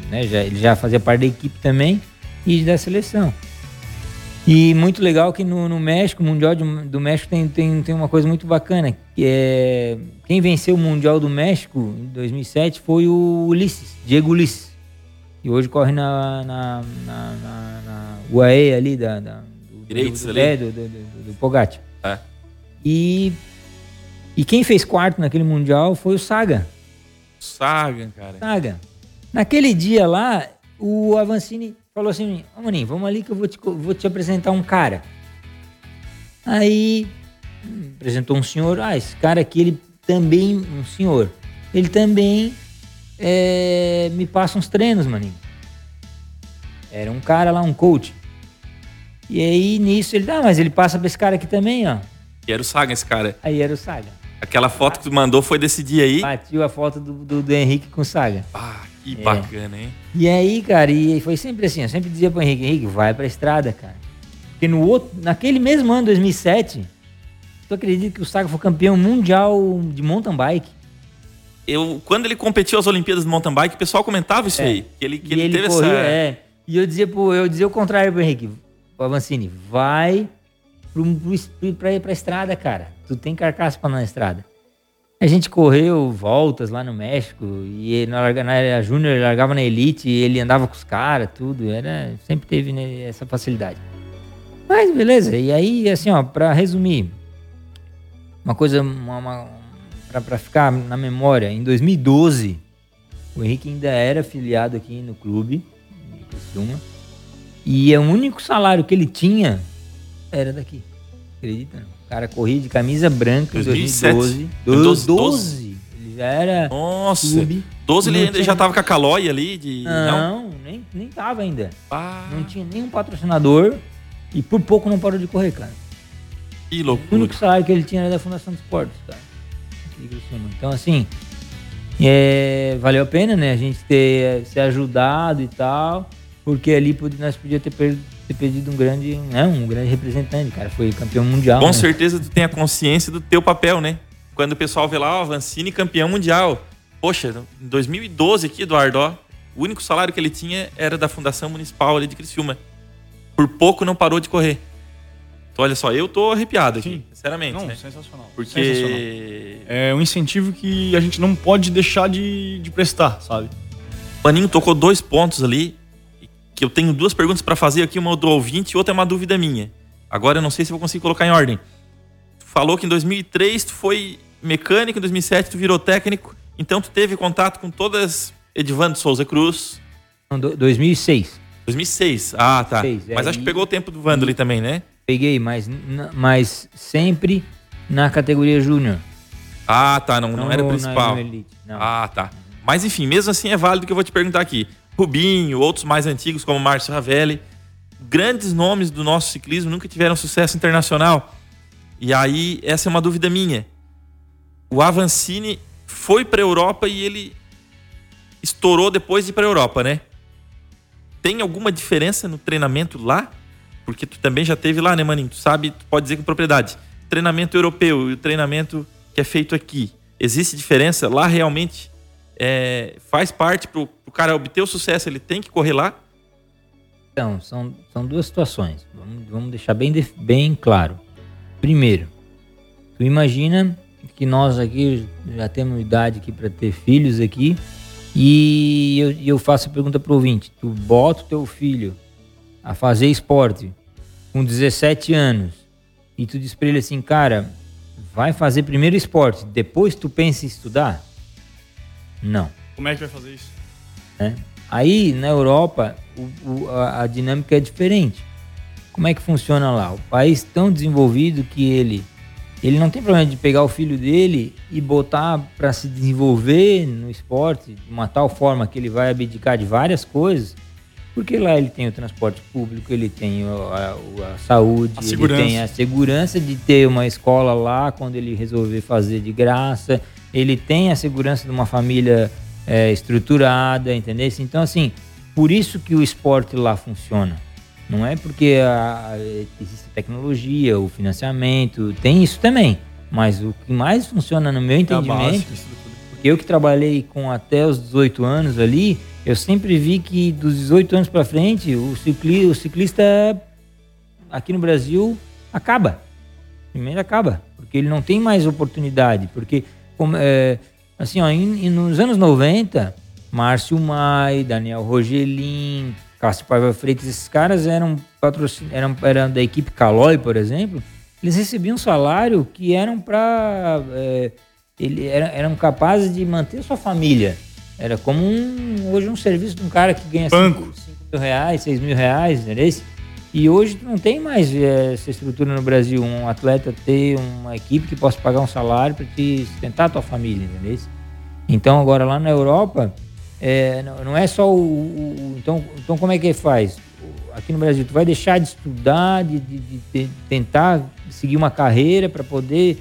né? Já, ele já fazia parte da equipe também e da seleção. E muito legal que no, no México, o Mundial de, do México tem, tem, tem uma coisa muito bacana, que é quem venceu o Mundial do México em 2007 foi o Ulisses, Diego Ulisses. E hoje corre na, na, na, na, na UAE ali, da, da do, Direitos do, ali. É, do, do, do, do Pogatti. É. E, e quem fez quarto naquele Mundial foi o Saga. Saga, cara. Saga. Naquele dia lá, o Avancini falou assim: Ô Maninho, vamos ali que eu vou te, vou te apresentar um cara. Aí hum, apresentou um senhor. Ah, esse cara aqui, ele também, um senhor, ele também é, me passa uns treinos, maninho. Era um cara lá, um coach. E aí nisso ele, ah, mas ele passa pra esse cara aqui também, ó. E era o Saga esse cara. Aí era o Saga. Aquela foto que tu mandou foi desse dia aí? Batiu a foto do, do, do Henrique com o Saga. Ah, que é. bacana, hein? E aí, cara, e foi sempre assim, eu sempre dizia pro Henrique, Henrique, vai pra estrada, cara. Porque no outro, naquele mesmo ano, 2007, tu acredita que o Saga foi campeão mundial de mountain bike? Eu, quando ele competiu as Olimpíadas de mountain bike, o pessoal comentava isso é. aí, que ele, que ele, ele, teve corria, essa... É. E eu dizia, pro, eu dizia o contrário pro Henrique, pro Avancini, vai pro, pro, pra, pra estrada, cara. Tu tem carcaça pra na estrada. A gente correu voltas lá no México e ele, na, na Júnior ele largava na Elite e ele andava com os caras, tudo. Era, sempre teve né, essa facilidade. Mas beleza, e aí, assim, ó, pra resumir, uma coisa, uma, uma pra, ficar na memória, em 2012, o Henrique ainda era afiliado aqui no clube de e o único salário que ele tinha era daqui. Acredita? Não? Cara corria de camisa branca em 2012. 2012. 12. Ele já era. Nossa! Clube. 12 ele tinha... já tava com a Calói ali? De... Não, não, Nem, nem tava ainda. Ah. Não tinha nenhum patrocinador e por pouco não parou de correr, cara. Que loucura. O único salário que ele tinha era da Fundação de Esportes, cara. Então, assim, é, valeu a pena, né? A gente ter se ajudado e tal, porque ali nós podíamos ter perdido ter perdido um grande, né, um grande representante, cara. Foi campeão mundial. Com né? certeza tu tem a consciência do teu papel, né? Quando o pessoal vê lá, o Avancini campeão mundial. Poxa, em 2012 aqui, Eduardo, ó, o único salário que ele tinha era da Fundação Municipal ali de Criciúma. Por pouco não parou de correr. Então, olha só, eu tô arrepiado aqui, Sim. sinceramente. Não, né? sensacional. Porque sensacional. é um incentivo que a gente não pode deixar de, de prestar, sabe? O Maninho tocou dois pontos ali que eu tenho duas perguntas para fazer aqui, uma do ouvinte e outra é uma dúvida minha. Agora eu não sei se vou conseguir colocar em ordem. Tu falou que em 2003 tu foi mecânico, em 2007 tu virou técnico, então tu teve contato com todas Edvando Souza Cruz. Não, 2006. 2006, ah tá. 2006, mas acho que pegou o tempo do Vando ali também, né? Peguei, mas, mas sempre na categoria júnior. Ah, tá, não, não, não era o principal. Elite, ah, tá. Mas enfim, mesmo assim é válido que eu vou te perguntar aqui. Rubinho, outros mais antigos como Márcio Ravelli, grandes nomes do nosso ciclismo nunca tiveram sucesso internacional. E aí essa é uma dúvida minha. O Avancini foi para a Europa e ele estourou depois de ir para a Europa, né? Tem alguma diferença no treinamento lá? Porque tu também já teve lá, né, maninho? Tu sabe, tu pode dizer com propriedade. Treinamento europeu e o treinamento que é feito aqui. Existe diferença? Lá realmente é, faz parte para o cara obter o sucesso, ele tem que correr lá? Então, são, são duas situações. Vamos, vamos deixar bem, bem claro. Primeiro, tu imagina que nós aqui já temos idade aqui para ter filhos aqui E eu, eu faço a pergunta pro ouvinte: tu bota o teu filho a fazer esporte com 17 anos e tu diz pra ele assim, cara, vai fazer primeiro esporte, depois tu pensa em estudar? Não. Como é que vai fazer isso? né? Aí na Europa o- o- a, a dinâmica é diferente. Como é que funciona lá? O país tão desenvolvido que ele ele não tem problema de pegar o filho dele e botar para se desenvolver no esporte de uma tal forma que ele vai abdicar de várias coisas, porque lá ele tem o transporte público, ele tem a, a saúde, A ele tem a segurança de ter uma escola lá quando ele resolver fazer de graça, ele tem a segurança de uma família é, estruturada, entendeu? Então, assim, por isso que o esporte lá funciona. Não é porque a- a- existe tecnologia, o financiamento, tem isso também. Mas o que mais funciona no meu É entendimento porque eu que trabalhei com até os 18 anos ali, eu sempre vi que dos 18 anos para frente, o, cicli, o ciclista aqui no Brasil acaba. Primeiro acaba, porque ele não tem mais oportunidade. Porque, como, é, assim, ó, em- em- nos anos 90, Márcio Mai, Daniel Rogelin, Cássio Paiva Freitas, esses caras eram, patrocin... eram, eram da equipe Caloi, por exemplo, eles recebiam um salário que eram para. ele, era- eram capazes de manter sua família. Era como um, hoje um serviço de um cara que ganha Banco. 5 mil reais, 6 mil reais, entendeu? E hoje não tem mais eh, essa estrutura no Brasil, um atleta ter uma equipe que possa pagar um salário para te sustentar a tua família, entendeu? Então agora lá na Europa, eh, não- é só o, o- então, então como é que faz? Aqui no Brasil, tu vai deixar de estudar, de, de- de te- tentar seguir uma carreira para poder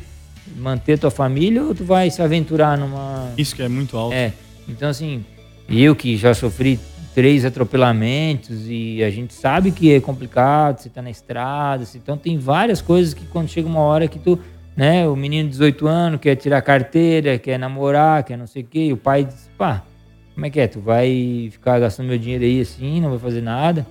manter tua família ou tu vai se aventurar numa Isso que é muito alto. é, então assim, eu que já sofri três atropelamentos e a gente sabe que é complicado, você tá na estrada, então tem várias coisas que quando chega uma hora que tu, né, o menino de 18 anos quer tirar carteira, quer namorar, quer não sei o quê, e o pai diz, pá, como é que é? Tu vai ficar gastando meu dinheiro aí assim, não vai fazer nada?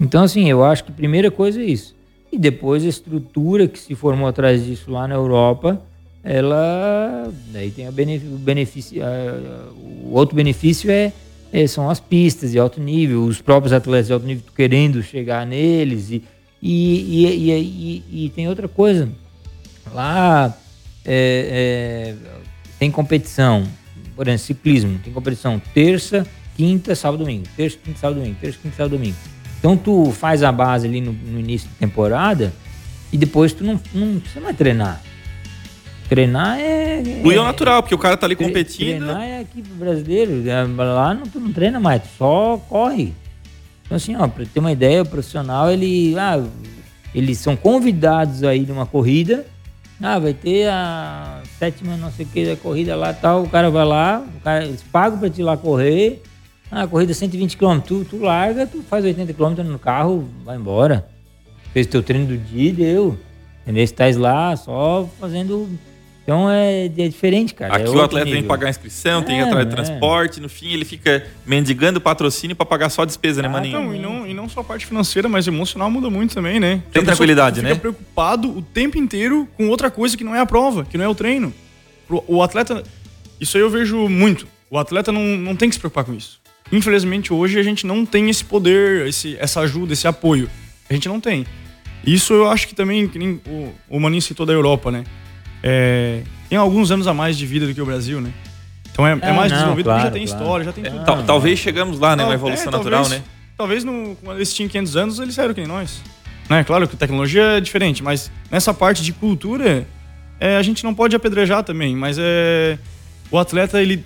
Então assim, eu acho que a primeira coisa é isso. E depois a estrutura que se formou atrás disso lá na Europa, ela daí tem a benef- o benefício a- o outro benefício é, é, são as pistas de alto nível os próprios atletas de alto nível querendo chegar neles e e, e, e, e- tem outra coisa. Lá é, é, tem competição por exemplo ciclismo tem competição terça quinta sábado domingo terça quinta sábado domingo terça quinta sábado domingo. Então tu faz a base ali no, no início da temporada e depois tu não, não precisa mais treinar Treinar é. Flui é, ao natural, porque o cara tá ali competindo. Treinar é aqui pro brasileiro. é, Lá não, tu não treina mais, tu só corre. Então, assim, ó, pra ter uma ideia, o profissional, ele. Ah, eles são convidados aí numa corrida. Ah, vai ter a sétima, não sei o que, da corrida lá tal. O cara vai lá, cara, eles pagam pra te ir lá correr. Ah, a corrida é 120 km. Tu, tu larga, tu faz 80 km no carro, vai embora. Fez teu treino do dia e deu. Entendeu? Estás lá só fazendo. Então é, é diferente, cara. Aqui é o atleta tem que nível. pagar a inscrição, tem que ir É, atrás de é. transporte, no fim ele fica mendigando patrocínio pra pagar só a despesa, né, Ah, maninho? Não, e não, e não só a parte financeira, mas emocional muda muito também, né? Tem tranquilidade, fica né? preocupado o tempo inteiro com outra coisa que não é a prova, que não é o treino. Pro- O atleta. Isso aí eu vejo muito. O atleta não, não tem que se preocupar com isso. Infelizmente, hoje a gente não tem esse poder, esse, essa ajuda, esse apoio. A gente não tem. Isso eu acho que também, que nem o, o Maninho citou da Europa, né? É, tem alguns anos a mais de vida do que o Brasil, né? Então é, é É, mais não, desenvolvido claro, porque já tem claro. história, já tem tudo. Tal- talvez chegamos lá, né? Uma evolução é, natural, talvez, né? Talvez no, quando eles tinham 500 anos, eles eram que nem nós. Né? Claro que a tecnologia é diferente, mas nessa parte de cultura, é, a gente não pode apedrejar também. Mas é o atleta, ele.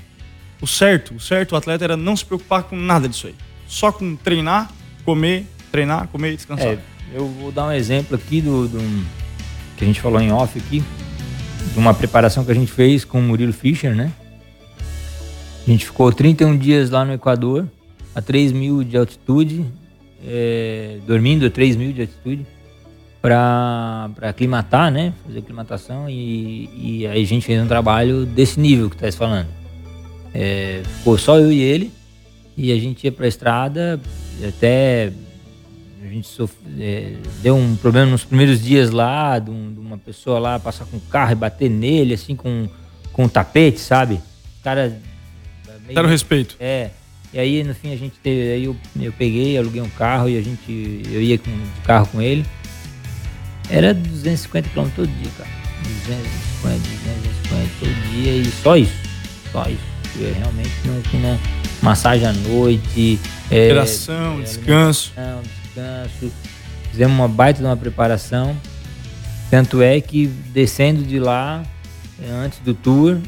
O certo, o certo, o atleta era não se preocupar com nada disso aí. Só com treinar, comer, treinar, comer e descansar. É, eu vou dar um exemplo aqui do, do que a gente falou em off aqui, de uma preparação que a gente fez com o Murilo Fischer, né? A gente ficou 31 dias lá no Equador, a 3 mil de altitude, é, dormindo a 3 mil de altitude, para aclimatar, né? Fazer aclimatação e, e aí a gente fez um trabalho desse nível que tu estás falando. É, ficou só eu e ele, e a gente ia pra estrada, até a gente sof- é, deu um problema nos primeiros dias lá, de, um- de uma pessoa lá passar com o carro e bater nele, assim, com, com um tapete, sabe? O cara meio- Quero respeito. É. E aí, no fim, a gente teve. Aí eu, eu peguei, aluguei um carro e a gente. Eu ia com, de carro com ele. Era 250 km todo dia, cara. 250, 250 todo dia e só isso. Só isso. Eu realmente não tinha massagem à noite. é, Operação, é, descanso. alimentação, descanso. Fizemos uma baita de uma preparação. Tanto é que descendo de lá, eh, antes do tour,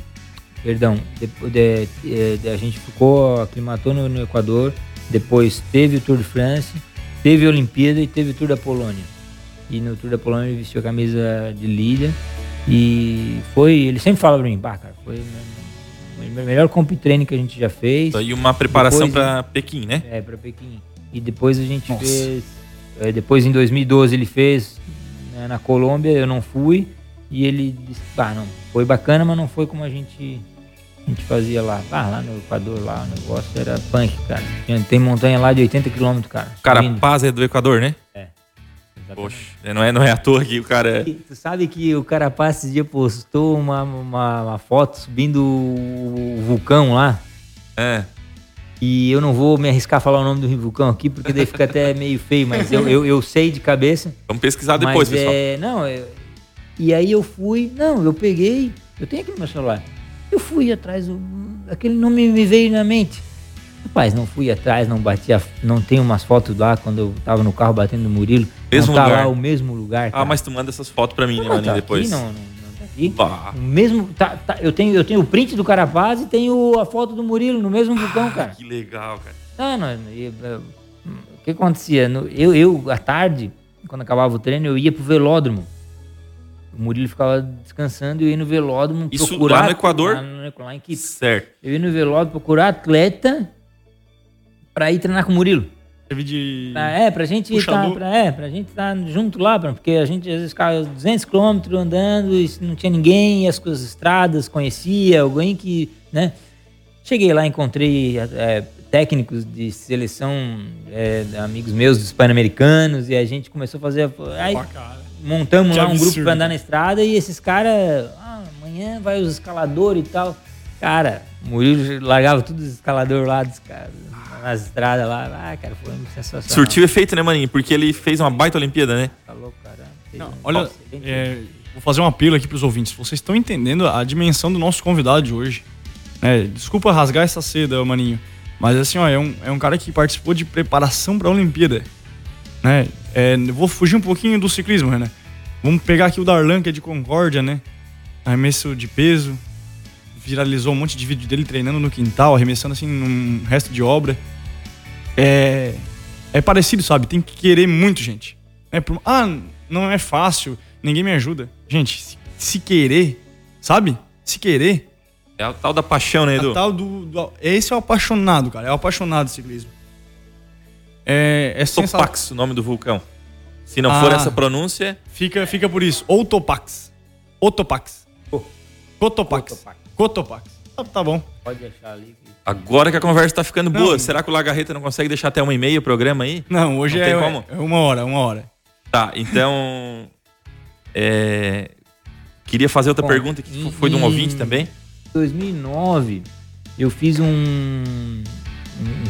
perdão, depois de, eh, de- a gente ficou, aclimatou no, no Equador, depois teve o Tour de France, teve a Olimpíada e teve o Tour da Polônia. E no Tour da Polônia ele vestiu a camisa de líder e foi, ele sempre fala pra mim, pá, cara, foi o me- melhor comp treino que a gente já fez. Isso aí uma preparação para Pequim, né? É, pra Pequim. E depois a gente Nossa. fez. é, depois em 2012 ele fez né, na Colômbia, eu não fui. E ele disse, ah, não, foi bacana, mas não foi como a gente, a gente fazia lá. Ah, lá no Equador, lá o negócio era punk, cara. Tinha- Tem montanha lá de 80 km, cara. Cara, subindo. Paz é do Equador, né? Exatamente. Poxa, não é, não é à toa que o cara. E Tu sabe que o Carapaz esse dia postou uma, uma, uma foto subindo o vulcão lá. É. E eu não vou me arriscar a falar o nome do vulcão aqui, porque daí fica até meio feio, mas eu, eu, eu sei de cabeça. Vamos pesquisar depois, pessoal. é, não, eu- e aí eu fui, não, eu peguei, eu tenho aqui no meu celular. Eu fui atrás, aquele nome me veio na mente. Rapaz, não fui atrás, não bati, a- não tem umas fotos lá quando eu tava no carro batendo no Murilo. Mesmo não tá lugar. lá o mesmo lugar. Ah, cara. mas tu manda essas fotos pra mim, né, Não, maninho, tá depois. Aqui, não, não, aqui. Bah. O mesmo, tá, tá, eu, tenho, eu tenho o print do Carapaz e tenho a foto do Murilo no mesmo vulcão, cara. Que legal, cara. Não, não, e, eh, o que acontecia? Eu, eu, à tarde, quando acabava o treino, eu ia pro velódromo. O Murilo ficava descansando e eu ia no velódromo Isso procurar... lá no Equador? Lá, no, lá em Quito. Certo. Eu ia no velódromo procurar atleta pra ir treinar com o Murilo. Teve de. Pra, é, pra gente tá, Puxador. pra, é, pra gente estar junto lá, porque a gente às vezes ficava 200 quilômetros andando e não tinha ninguém, e as coisas estradas, conhecia alguém que, né? Cheguei lá, encontrei é, técnicos de seleção, é, amigos meus dos Pan-Americanos, e a gente começou a fazer. Aí cara. montamos Que lá um grupo absurdo. pra andar na estrada e esses caras, ah, amanhã vai os escaladores e tal. Cara, o Murilo largava todos os escaladores lá dos caras, nas estradas lá. Ah, cara, foi sensacional. Surtiu efeito, né, maninho? Porque ele fez uma baita Olimpíada, né? Tá louco, cara. Não, um olha, é, vou fazer um apelo aqui pros ouvintes. Vocês estão entendendo a dimensão do nosso convidado de hoje. É, desculpa rasgar essa seda, maninho. Mas assim, ó, é um, é um cara que participou de preparação pra Olimpíada. Né? É, vou fugir um pouquinho do ciclismo, Renan. Vamos pegar aqui o Darlan, que é de Concórdia, né? Arremesso de peso. Viralizou um monte de vídeo dele treinando no quintal, arremessando assim num resto de obra. É, é parecido, sabe? Tem que querer muito, gente. É por- ah, não é fácil, ninguém me ajuda. Gente, se, se querer, sabe? Se querer, É o tal da paixão, né, Edu? tal do, do- Esse é o apaixonado, cara. É o apaixonado do ciclismo. É, é. Topax, o nome do vulcão. Se não for Ah. essa pronúncia, Fica, fica por isso. Ou Topax. Otopax. Cotopax. Cotopax. Cotopax. Tá, tá bom. Pode deixar ali. agora que a conversa tá ficando Não. boa, será que o Lagarreta não consegue deixar até uma e meia o programa aí? Não, hoje Não é, como? é uma hora, uma hora. Tá, então. é, Queria fazer outra Bom, pergunta que em- foi de um ouvinte também. Em 2009, eu fiz um, um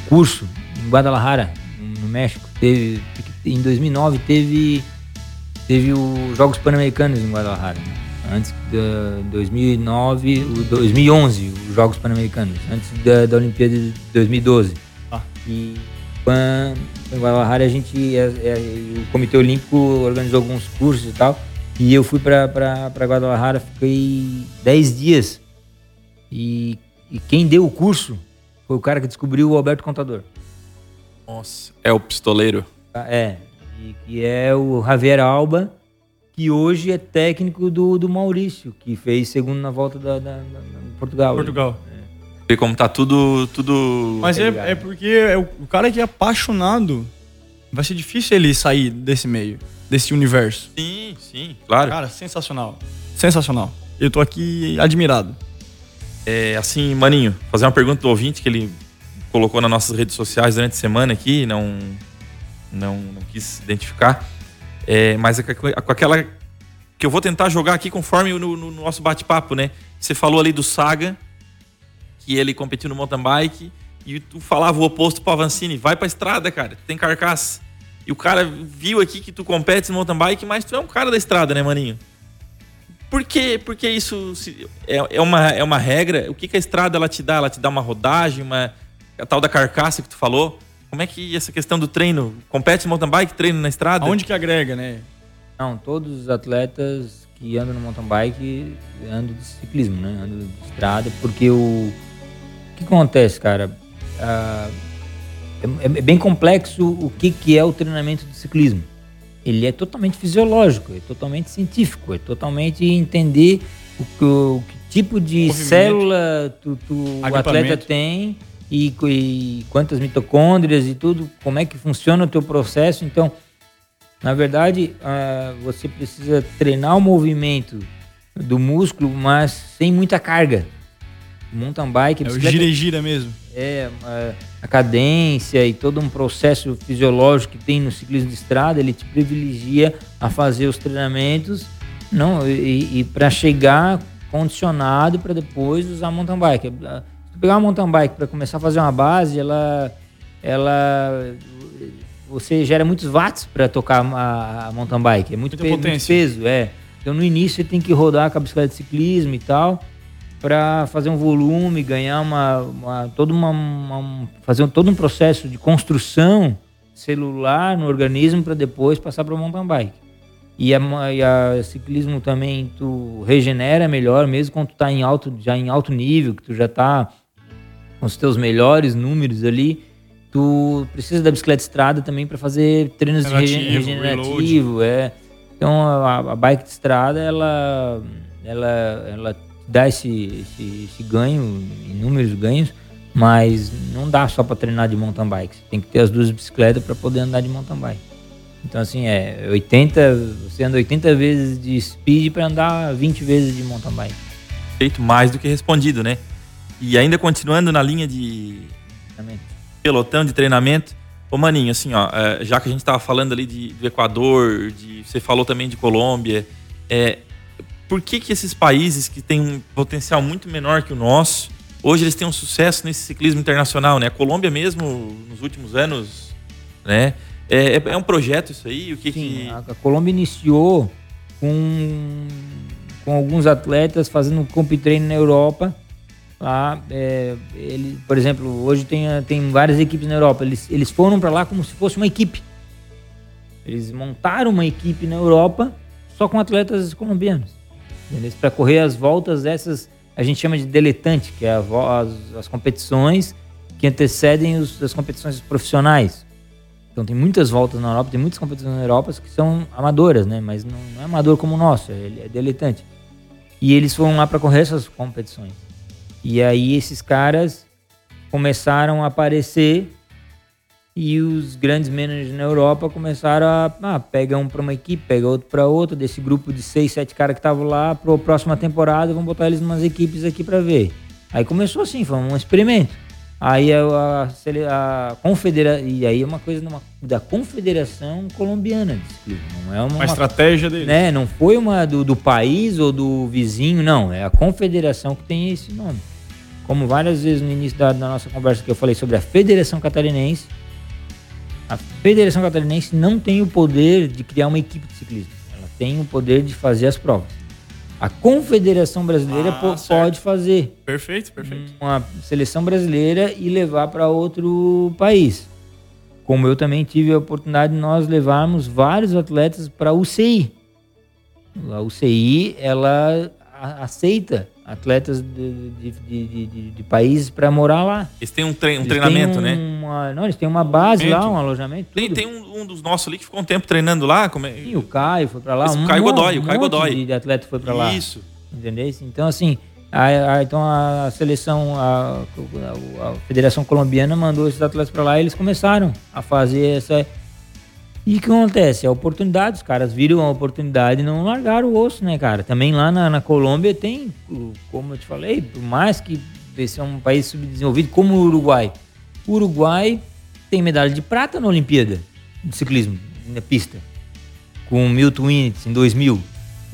curso em Guadalajara, no México. Teve, em 2009 teve, teve os Jogos Pan-Americanos em Guadalajara. né? Antes de 2009, o 2011, os Jogos Pan-Americanos. Antes da, da Olimpíada de 2012. Ah. E Pan, em Guadalajara a gente, é, é, o Comitê Olímpico organizou alguns cursos e tal. E eu fui pra Guadalajara, fiquei 10 dias. E, e quem deu o curso foi o cara que descobriu o Alberto Contador. Nossa. É o pistoleiro. É. E que é o Javier Alba, que hoje é técnico do, do Maurício, que fez segundo na volta da, da- da- da Portugal. Portugal. Vê como tá tudo. tudo... Mas é, ligado. é porque é o, o cara que é apaixonado. Vai ser difícil ele sair desse meio, desse universo. Sim, sim, claro. Cara, sensacional. Sensacional. Eu tô aqui admirado. É, assim, Maninho, fazer uma pergunta do ouvinte que ele colocou nas nossas redes sociais durante a semana aqui, não, não, não quis identificar. É, mas é com aquela que eu vou tentar jogar aqui conforme no, no nosso bate-papo, né? Você falou ali do Saga, que ele competiu no mountain bike e tu falava o oposto pro Avancini, vai pra estrada, cara, tem carcaça. E o cara viu aqui que tu compete no mountain bike, mas tu é um cara da estrada, né, maninho? Por que, isso é, é, uma, é uma regra? O que, que a estrada ela te dá? Ela te dá uma rodagem, uma a tal da carcaça que tu falou? Como é que essa questão do treino? Compete mountain bike, treino na estrada? Onde que agrega, né? Não, todos os atletas que andam no mountain bike andam de ciclismo, né? Andam de estrada, porque o, o que acontece, cara? Ah, é, é, bem complexo o que, que é o treinamento de ciclismo ele é totalmente fisiológico, é totalmente científico, é totalmente entender o que, o que tipo de célula tu, tu, o atleta tem e, e, quantas mitocôndrias e tudo, como é que funciona o teu processo. Então, na verdade, uh, você precisa treinar o movimento do músculo, mas sem muita carga. Mountain bike, é o gira e gira mesmo. É, a, a cadência e todo um processo fisiológico que tem no ciclismo de estrada, ele te privilegia a fazer os treinamentos não e, e para chegar condicionado para depois usar mountain bike. Tu pegar uma mountain bike para começar a fazer uma base, ela ela você gera muitos watts para tocar a, a, mountain bike, é muito, pe muito peso, é. Então no início você tem que rodar com a bicicleta de ciclismo e tal para fazer um volume, ganhar uma, uma todo uma, uma, fazer todo um processo de construção celular no organismo para depois passar para o mountain bike. E a, e a, ciclismo também tu regenera melhor, mesmo quando tu tá em alto, já em alto nível, que tu já tá com os teus melhores números ali, tu precisa da bicicleta estrada também para fazer treinos de regenerativo, é. Então a, a, bike de estrada ela ela ela dá esse, esse, esse ganho, inúmeros ganhos, mas não dá só para treinar de mountain bike. Você tem que ter as duas bicicletas para poder andar de mountain bike. Então, assim, é 80, você anda 80 vezes de speed para andar 20 vezes de mountain bike. Feito mais do que respondido, né? E ainda continuando na linha de pelotão de treinamento, ô Maninho, assim, ó, é, já que a gente estava falando ali de, do Equador, de, você falou também de Colômbia, é, por que, que esses países que têm um potencial muito menor que o nosso, hoje eles têm um sucesso nesse ciclismo internacional, né? A Colômbia mesmo, nos últimos anos, né? É, é, é um projeto isso aí? O que Sim, que... A, Colômbia iniciou com, com alguns atletas fazendo comp treino na Europa. Lá, é, ele, por exemplo, hoje tem, tem várias equipes na Europa. Eles, eles foram para lá como se fosse uma equipe. Eles montaram uma equipe na Europa só com atletas colombianos. Para correr as voltas essas, a gente chama de deletante, que é a, as, as, competições que antecedem os, as competições profissionais. Então tem muitas voltas na Europa, tem muitas competições na Europa que são amadoras, né? Mas não, não é amador como o nosso, ele é deletante. E eles foram lá para correr essas competições. E aí esses caras começaram a aparecer e os grandes managers na Europa começaram a ah, pega um para uma equipe, pega outro para outra, desse grupo de seis, sete caras que estavam lá para a próxima temporada, vamos botar eles em umas equipes aqui para ver. Aí começou assim, foi um experimento. Aí a, a, a confederação, e aí é uma coisa numa, da confederação colombiana de ciclismo, não é uma, uma estratégia dele. Né, não foi uma do, do país ou do vizinho, não, é a confederação que tem esse nome. Como várias vezes no início da, da nossa conversa que eu falei sobre a Federação Catarinense, a Federação Catarinense não tem o poder de criar uma equipe de ciclismo. Ela tem o poder de fazer as provas. A Confederação Brasileira ah, pode fazer. Perfeito, perfeito. Uma seleção brasileira e levar para outro país. Como eu também tive a oportunidade de nós levarmos vários atletas para a UCI. A UCI, ela aceita atletas de, de, de, de, países para morar lá. Eles têm um, tre um treinamento, né? Uma, não, eles têm uma base lá, um alojamento. Tem, tem um, um, dos nossos ali que ficou um tempo treinando lá. Como é... Sim, o Caio foi para lá. Um o Caio Godoy, o Caio Godoy. De atleta foi para lá. Isso. Entendeu? Então, assim, a, a, então a seleção, a, a, Federação Colombiana mandou esses atletas para lá e eles começaram a fazer essa e o que acontece? A oportunidade, os caras viram a oportunidade e não largaram o osso, né, cara? Também lá na, na Colômbia tem, como eu te falei, por mais que esse é um país subdesenvolvido como o Uruguai. O Uruguai tem medalha de prata na Olimpíada de ciclismo, na pista, com o Milton Winitz em 2000,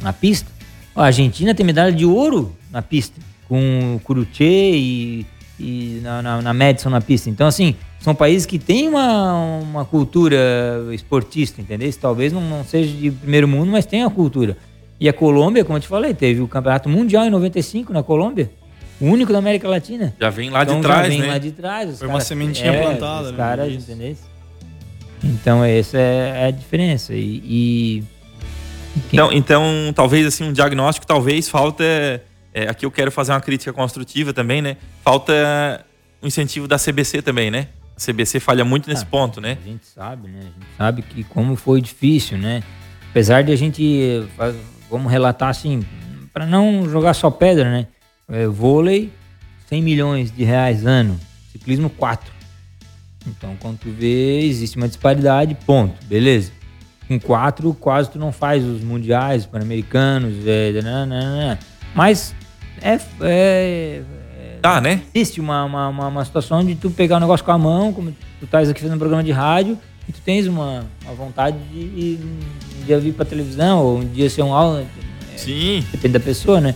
na pista. A Argentina tem medalha de ouro na pista, com o Curuche e e na, na, na Madison na pista. Então, assim, são países que têm uma, uma cultura esportista, entendeu? Talvez não, não seja de primeiro mundo, mas tem a cultura. E a Colômbia, como eu te falei, teve o Campeonato Mundial em 95 na Colômbia. O único da América Latina. Já vem lá então, de trás, já vem né? lá de trás. Foi uma sementinha é, plantada. Os né? caras, Isso. entendeu? Então, essa é a diferença. E... e- Então, então, talvez assim, um diagnóstico, talvez falta. é, aqui eu quero fazer uma crítica construtiva também, né? Falta um incentivo da CBC também, né? A CBC falha muito nesse Ah, ponto, né? A gente sabe, né? A gente sabe que como foi difícil, né? Apesar de a gente, vamos relatar assim, para não jogar só pedra, né? É, vôlei, 100 milhões de reais ano. Ciclismo, 4. Então, quando tu vê, existe uma disparidade, ponto. Beleza. Com 4, quase tu não faz os mundiais, os pan-americanos, é, mas é, é, Né? existe uma, uma, uma, uma situação de tu pegar o negócio com a mão, como tu estás aqui fazendo um programa de rádio, e tu tens uma, uma vontade de um dia vir pra televisão, ou um dia ser um aula, Sim. depende da pessoa, né?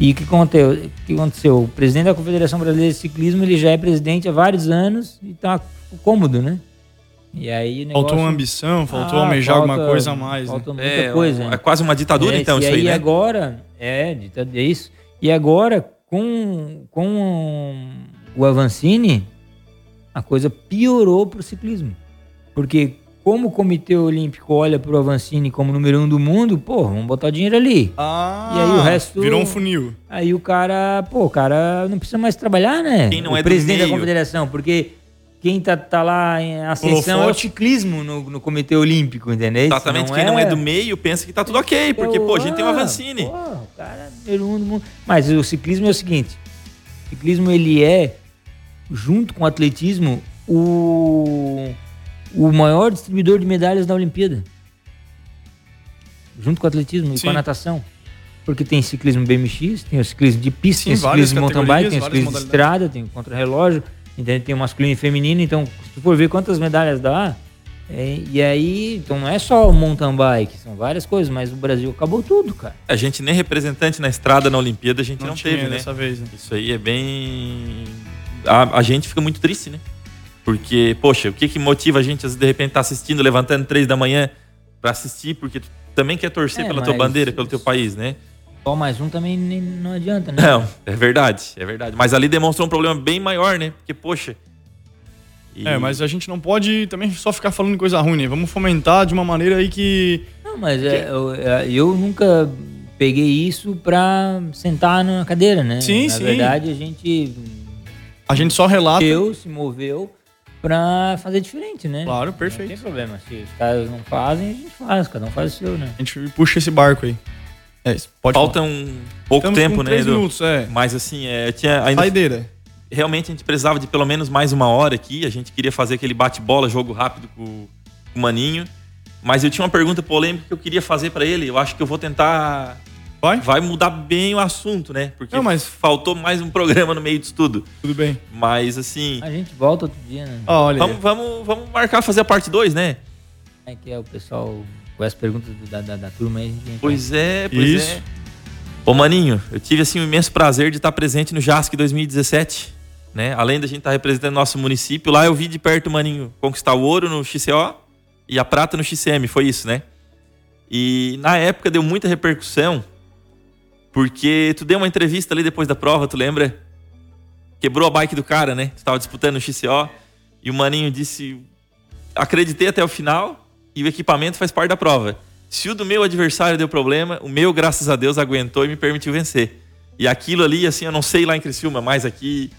E o que aconteceu? O que aconteceu? O presidente da Confederação Brasileira de Ciclismo, ele já é presidente há vários anos e tá cômodo, né? E aí negócio... Faltou uma ambição, faltou Ah, almejar alguma falta- coisa a mais. Né? Falta muita É, coisa. é né? quase uma ditadura, É, então, e isso aí, né? agora, é, é isso. E agora, com, com o Avancini, a coisa piorou pro ciclismo. Porque como o Comitê Olímpico olha pro Avancini como número um do mundo, pô, vamos botar dinheiro ali. Ah, E aí o resto- Virou um funil. Aí o cara, pô, o cara não precisa mais trabalhar, né? Quem não o é do presidente da confederação, porque quem tá, tá lá em ascensão é o Holofote. ciclismo no, no Comitê Olímpico, entendeu? Exatamente. Quem não é do meio pensa que tá tudo ok, porque, pô, a gente tem Ah, Avancini. Pô, o cara é número um do mundo. Mas o ciclismo é o seguinte: o ciclismo ele é, junto com o atletismo, o, o maior distribuidor de medalhas da Olimpíada. Junto com o atletismo e Sim. com a natação. Porque tem ciclismo BMX, tem o ciclismo de pista, Sim, tem o ciclismo de mountain bike, tem o ciclismo de estrada, tem o contra-relógio, entende? tem o masculino e feminino. Então, se tu for ver quantas medalhas dá, é, e aí, então não é só o mountain bike, são várias coisas, mas o Brasil acabou tudo, cara. A gente nem representante na estrada na Olimpíada a gente não, Não, teve, né? dessa vez, né? Isso aí é bem. A, a gente fica muito triste, né? Porque, poxa, o que que motiva a gente, às vezes, de repente, tá assistindo, levantando três da manhã pra assistir, porque tu também quer torcer É, pela tua bandeira, pelo teu país, né? Só mais um também nem- não adianta, né? Não, é verdade, é verdade. Mas ali demonstrou um problema bem maior, né? Porque, poxa. e- É, mas a gente não pode também só ficar falando coisa ruim, né? Vamos fomentar de uma maneira aí que. Não, mas é, eu, é, eu nunca peguei isso pra sentar na cadeira, né? Sim, Na sim. verdade, a gente A gente só relata. eu se moveu pra fazer diferente, né? Claro, Não tem perfeito. problema. Se os caras não fazem, a gente faz. Cada um faz o seu, né? A gente puxa esse barco aí. É isso. Pode Falta falar. um pouco Estamos tempo, com né, três Edu? minutos, é. Mas assim, é, tinha ainda. Saideira. Realmente a gente precisava de pelo menos mais uma hora aqui. A gente queria fazer aquele bate-bola, jogo rápido com, com o Maninho. Mas eu tinha uma pergunta polêmica que eu queria fazer pra ele. Eu acho que eu vou tentar. Vai? Vai mudar bem o assunto, né? Porque Não, mas- faltou mais um programa no meio disso tudo. Tudo bem. Mas assim. A gente volta outro dia, né? Olha. Vamos, vamos, vamos marcar fazer a parte 2, né? É que é o pessoal com as perguntas da, da, da turma aí, a gente entra. Pois é, pois Isso. é. Ô Maninho, eu tive assim um imenso prazer de estar presente no JASC 2017, né? Além da gente estar representando nosso município, lá eu vi de perto o Maninho conquistar o ouro no XCO e a prata no XCM, foi isso, né? E na época deu muita repercussão, porque tu deu uma entrevista ali depois da prova, tu lembra? Quebrou a bike do cara, né? Tu tava disputando no XCO e o Maninho disse: acreditei até o final e o equipamento faz parte da prova. Se o do meu adversário deu problema, o meu, graças a Deus, aguentou e me permitiu vencer. E aquilo ali, assim, eu não sei lá em Criciúma, mas aqui,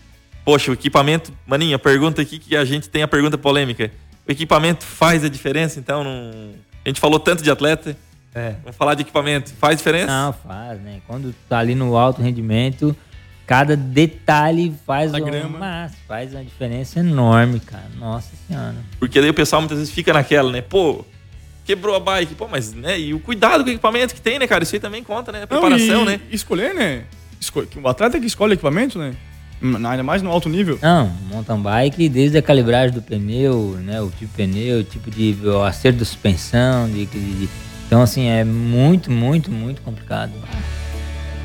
poxa, o equipamento. Maninha, pergunta aqui que a gente tem a pergunta polêmica. O equipamento faz a diferença, então não. A gente falou tanto de atleta. É. Vamos falar de equipamento. Faz diferença? Não, faz, né? Quando tá ali no alto rendimento, cada detalhe faz, A um, grama. mas faz uma diferença enorme, cara. Nossa senhora. Porque daí o pessoal muitas vezes fica naquela, né? Pô, quebrou a bike. Pô, mas, né? E o cuidado com o equipamento que tem, né, cara? Isso aí também conta, né? A Não, preparação, e né? Escolher, né? Esco- O atleta que escolhe equipamento, né? Hum, Ainda mais no alto nível. Não, mountain bike, desde a calibragem do pneu, né? O tipo de pneu, o tipo de o acerto da suspensão, de, de- de- então assim, é muito, muito, muito complicado.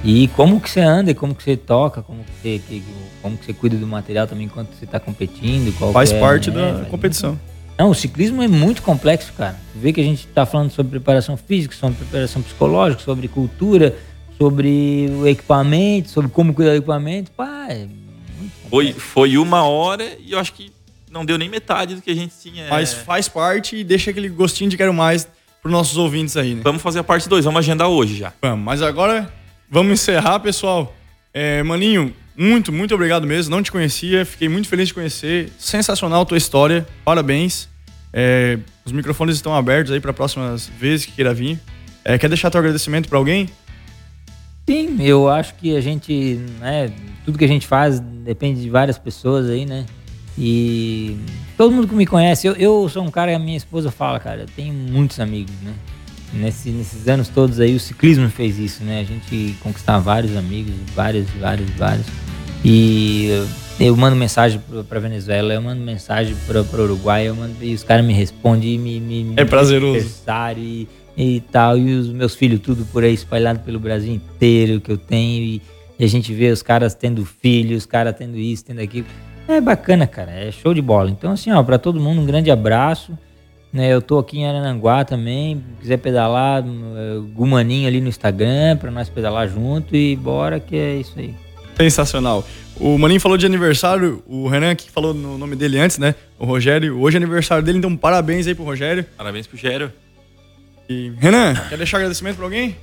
E como que você anda, e como que você toca, como que você, que, como que você cuida do material também enquanto você está competindo. Faz é, parte né? da competição. Não, o ciclismo é muito complexo, cara. Vê que a gente está falando sobre preparação física, sobre preparação psicológica, sobre cultura, sobre o equipamento, sobre como cuidar do equipamento. Pá, é foi, foi uma hora e eu acho que não deu nem metade do que a gente tinha. Mas faz parte e deixa aquele gostinho de quero mais para os nossos ouvintes aí, né? Vamos fazer a parte 2, vamos agendar hoje já. Vamos, mas agora vamos encerrar, pessoal. É, Maninho, muito, muito obrigado mesmo. Não te conhecia, fiquei muito feliz de conhecer. Sensacional a tua história, parabéns. É, os microfones estão abertos aí para próximas vezes que queira vir. É, quer deixar teu agradecimento para alguém? Sim, eu acho que a gente, né, tudo que a gente faz depende de várias pessoas aí, né? E todo mundo que me conhece, eu, eu sou um cara a minha esposa fala, cara, eu tenho muitos amigos, né? Nesse, nesses anos todos aí, o ciclismo fez isso, né? A gente conquistar vários amigos, vários, vários, vários. E eu mando mensagem para Venezuela, eu mando mensagem para Uruguai, eu mando, e os caras me respondem, me, me, é prazeroso. E, e tal, e os meus filhos tudo por aí espalhado pelo Brasil inteiro que eu tenho e, e a gente vê os caras tendo filhos, os caras tendo isso, tendo aquilo. É bacana, cara, é show de bola. Então assim, ó, para todo mundo um grande abraço. Né, eu tô aqui em Arananguá também, quiser pedalar, uh, Gumaninho ali no Instagram para nós pedalar junto e bora que é isso aí. Sensacional. O Maninho falou de aniversário, o Renan que falou no nome dele antes, né? O Rogério. Hoje é aniversário dele, então parabéns aí pro Rogério. Parabéns pro Gério. E, Renan, quer deixar agradecimento pra alguém?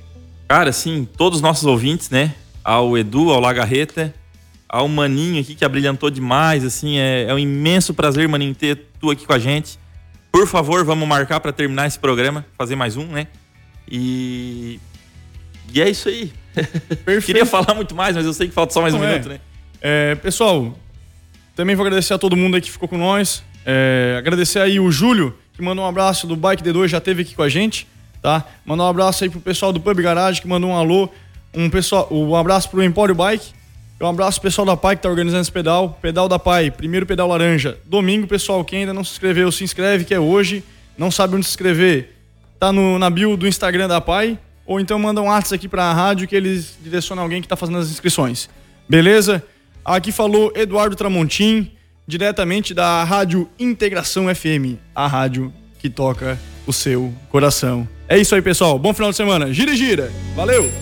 Cara, sim, todos os nossos ouvintes, né? Ao Edu, ao Lagarreta, ao Maninho aqui, que abrilhantou demais, assim, é, é um imenso prazer, Maninho, ter tu aqui com a gente. Por favor, vamos marcar para terminar esse programa, fazer mais um, né? E. E é isso aí. Perfeito. Queria falar muito mais, mas eu sei que falta só mais Não um é. minuto, né? É, pessoal, também vou agradecer a todo mundo aí que ficou com nós. É, agradecer aí o Júlio, que mandou um abraço do Bike D2, já teve aqui com a gente, tá? Mandar um abraço aí pro pessoal do Pub Garage, que mandou um alô. Um, pessoal, um abraço pro Empório Bike. Um abraço pessoal da PAI que tá organizando esse pedal. Pedal da PAI, primeiro pedal laranja. Domingo, pessoal, quem ainda não se inscreveu, se inscreve, que é hoje. Não sabe onde se inscrever, tá no, na bio do Instagram da PAI. Ou então manda um WhatsApp aqui pra rádio que eles direcionam alguém que tá fazendo as inscrições. Beleza? Aqui falou Eduardo Tramontim, diretamente da Rádio Integração FM, a rádio que toca o seu coração. É isso aí, pessoal. Bom final de semana. Gira e gira. Valeu!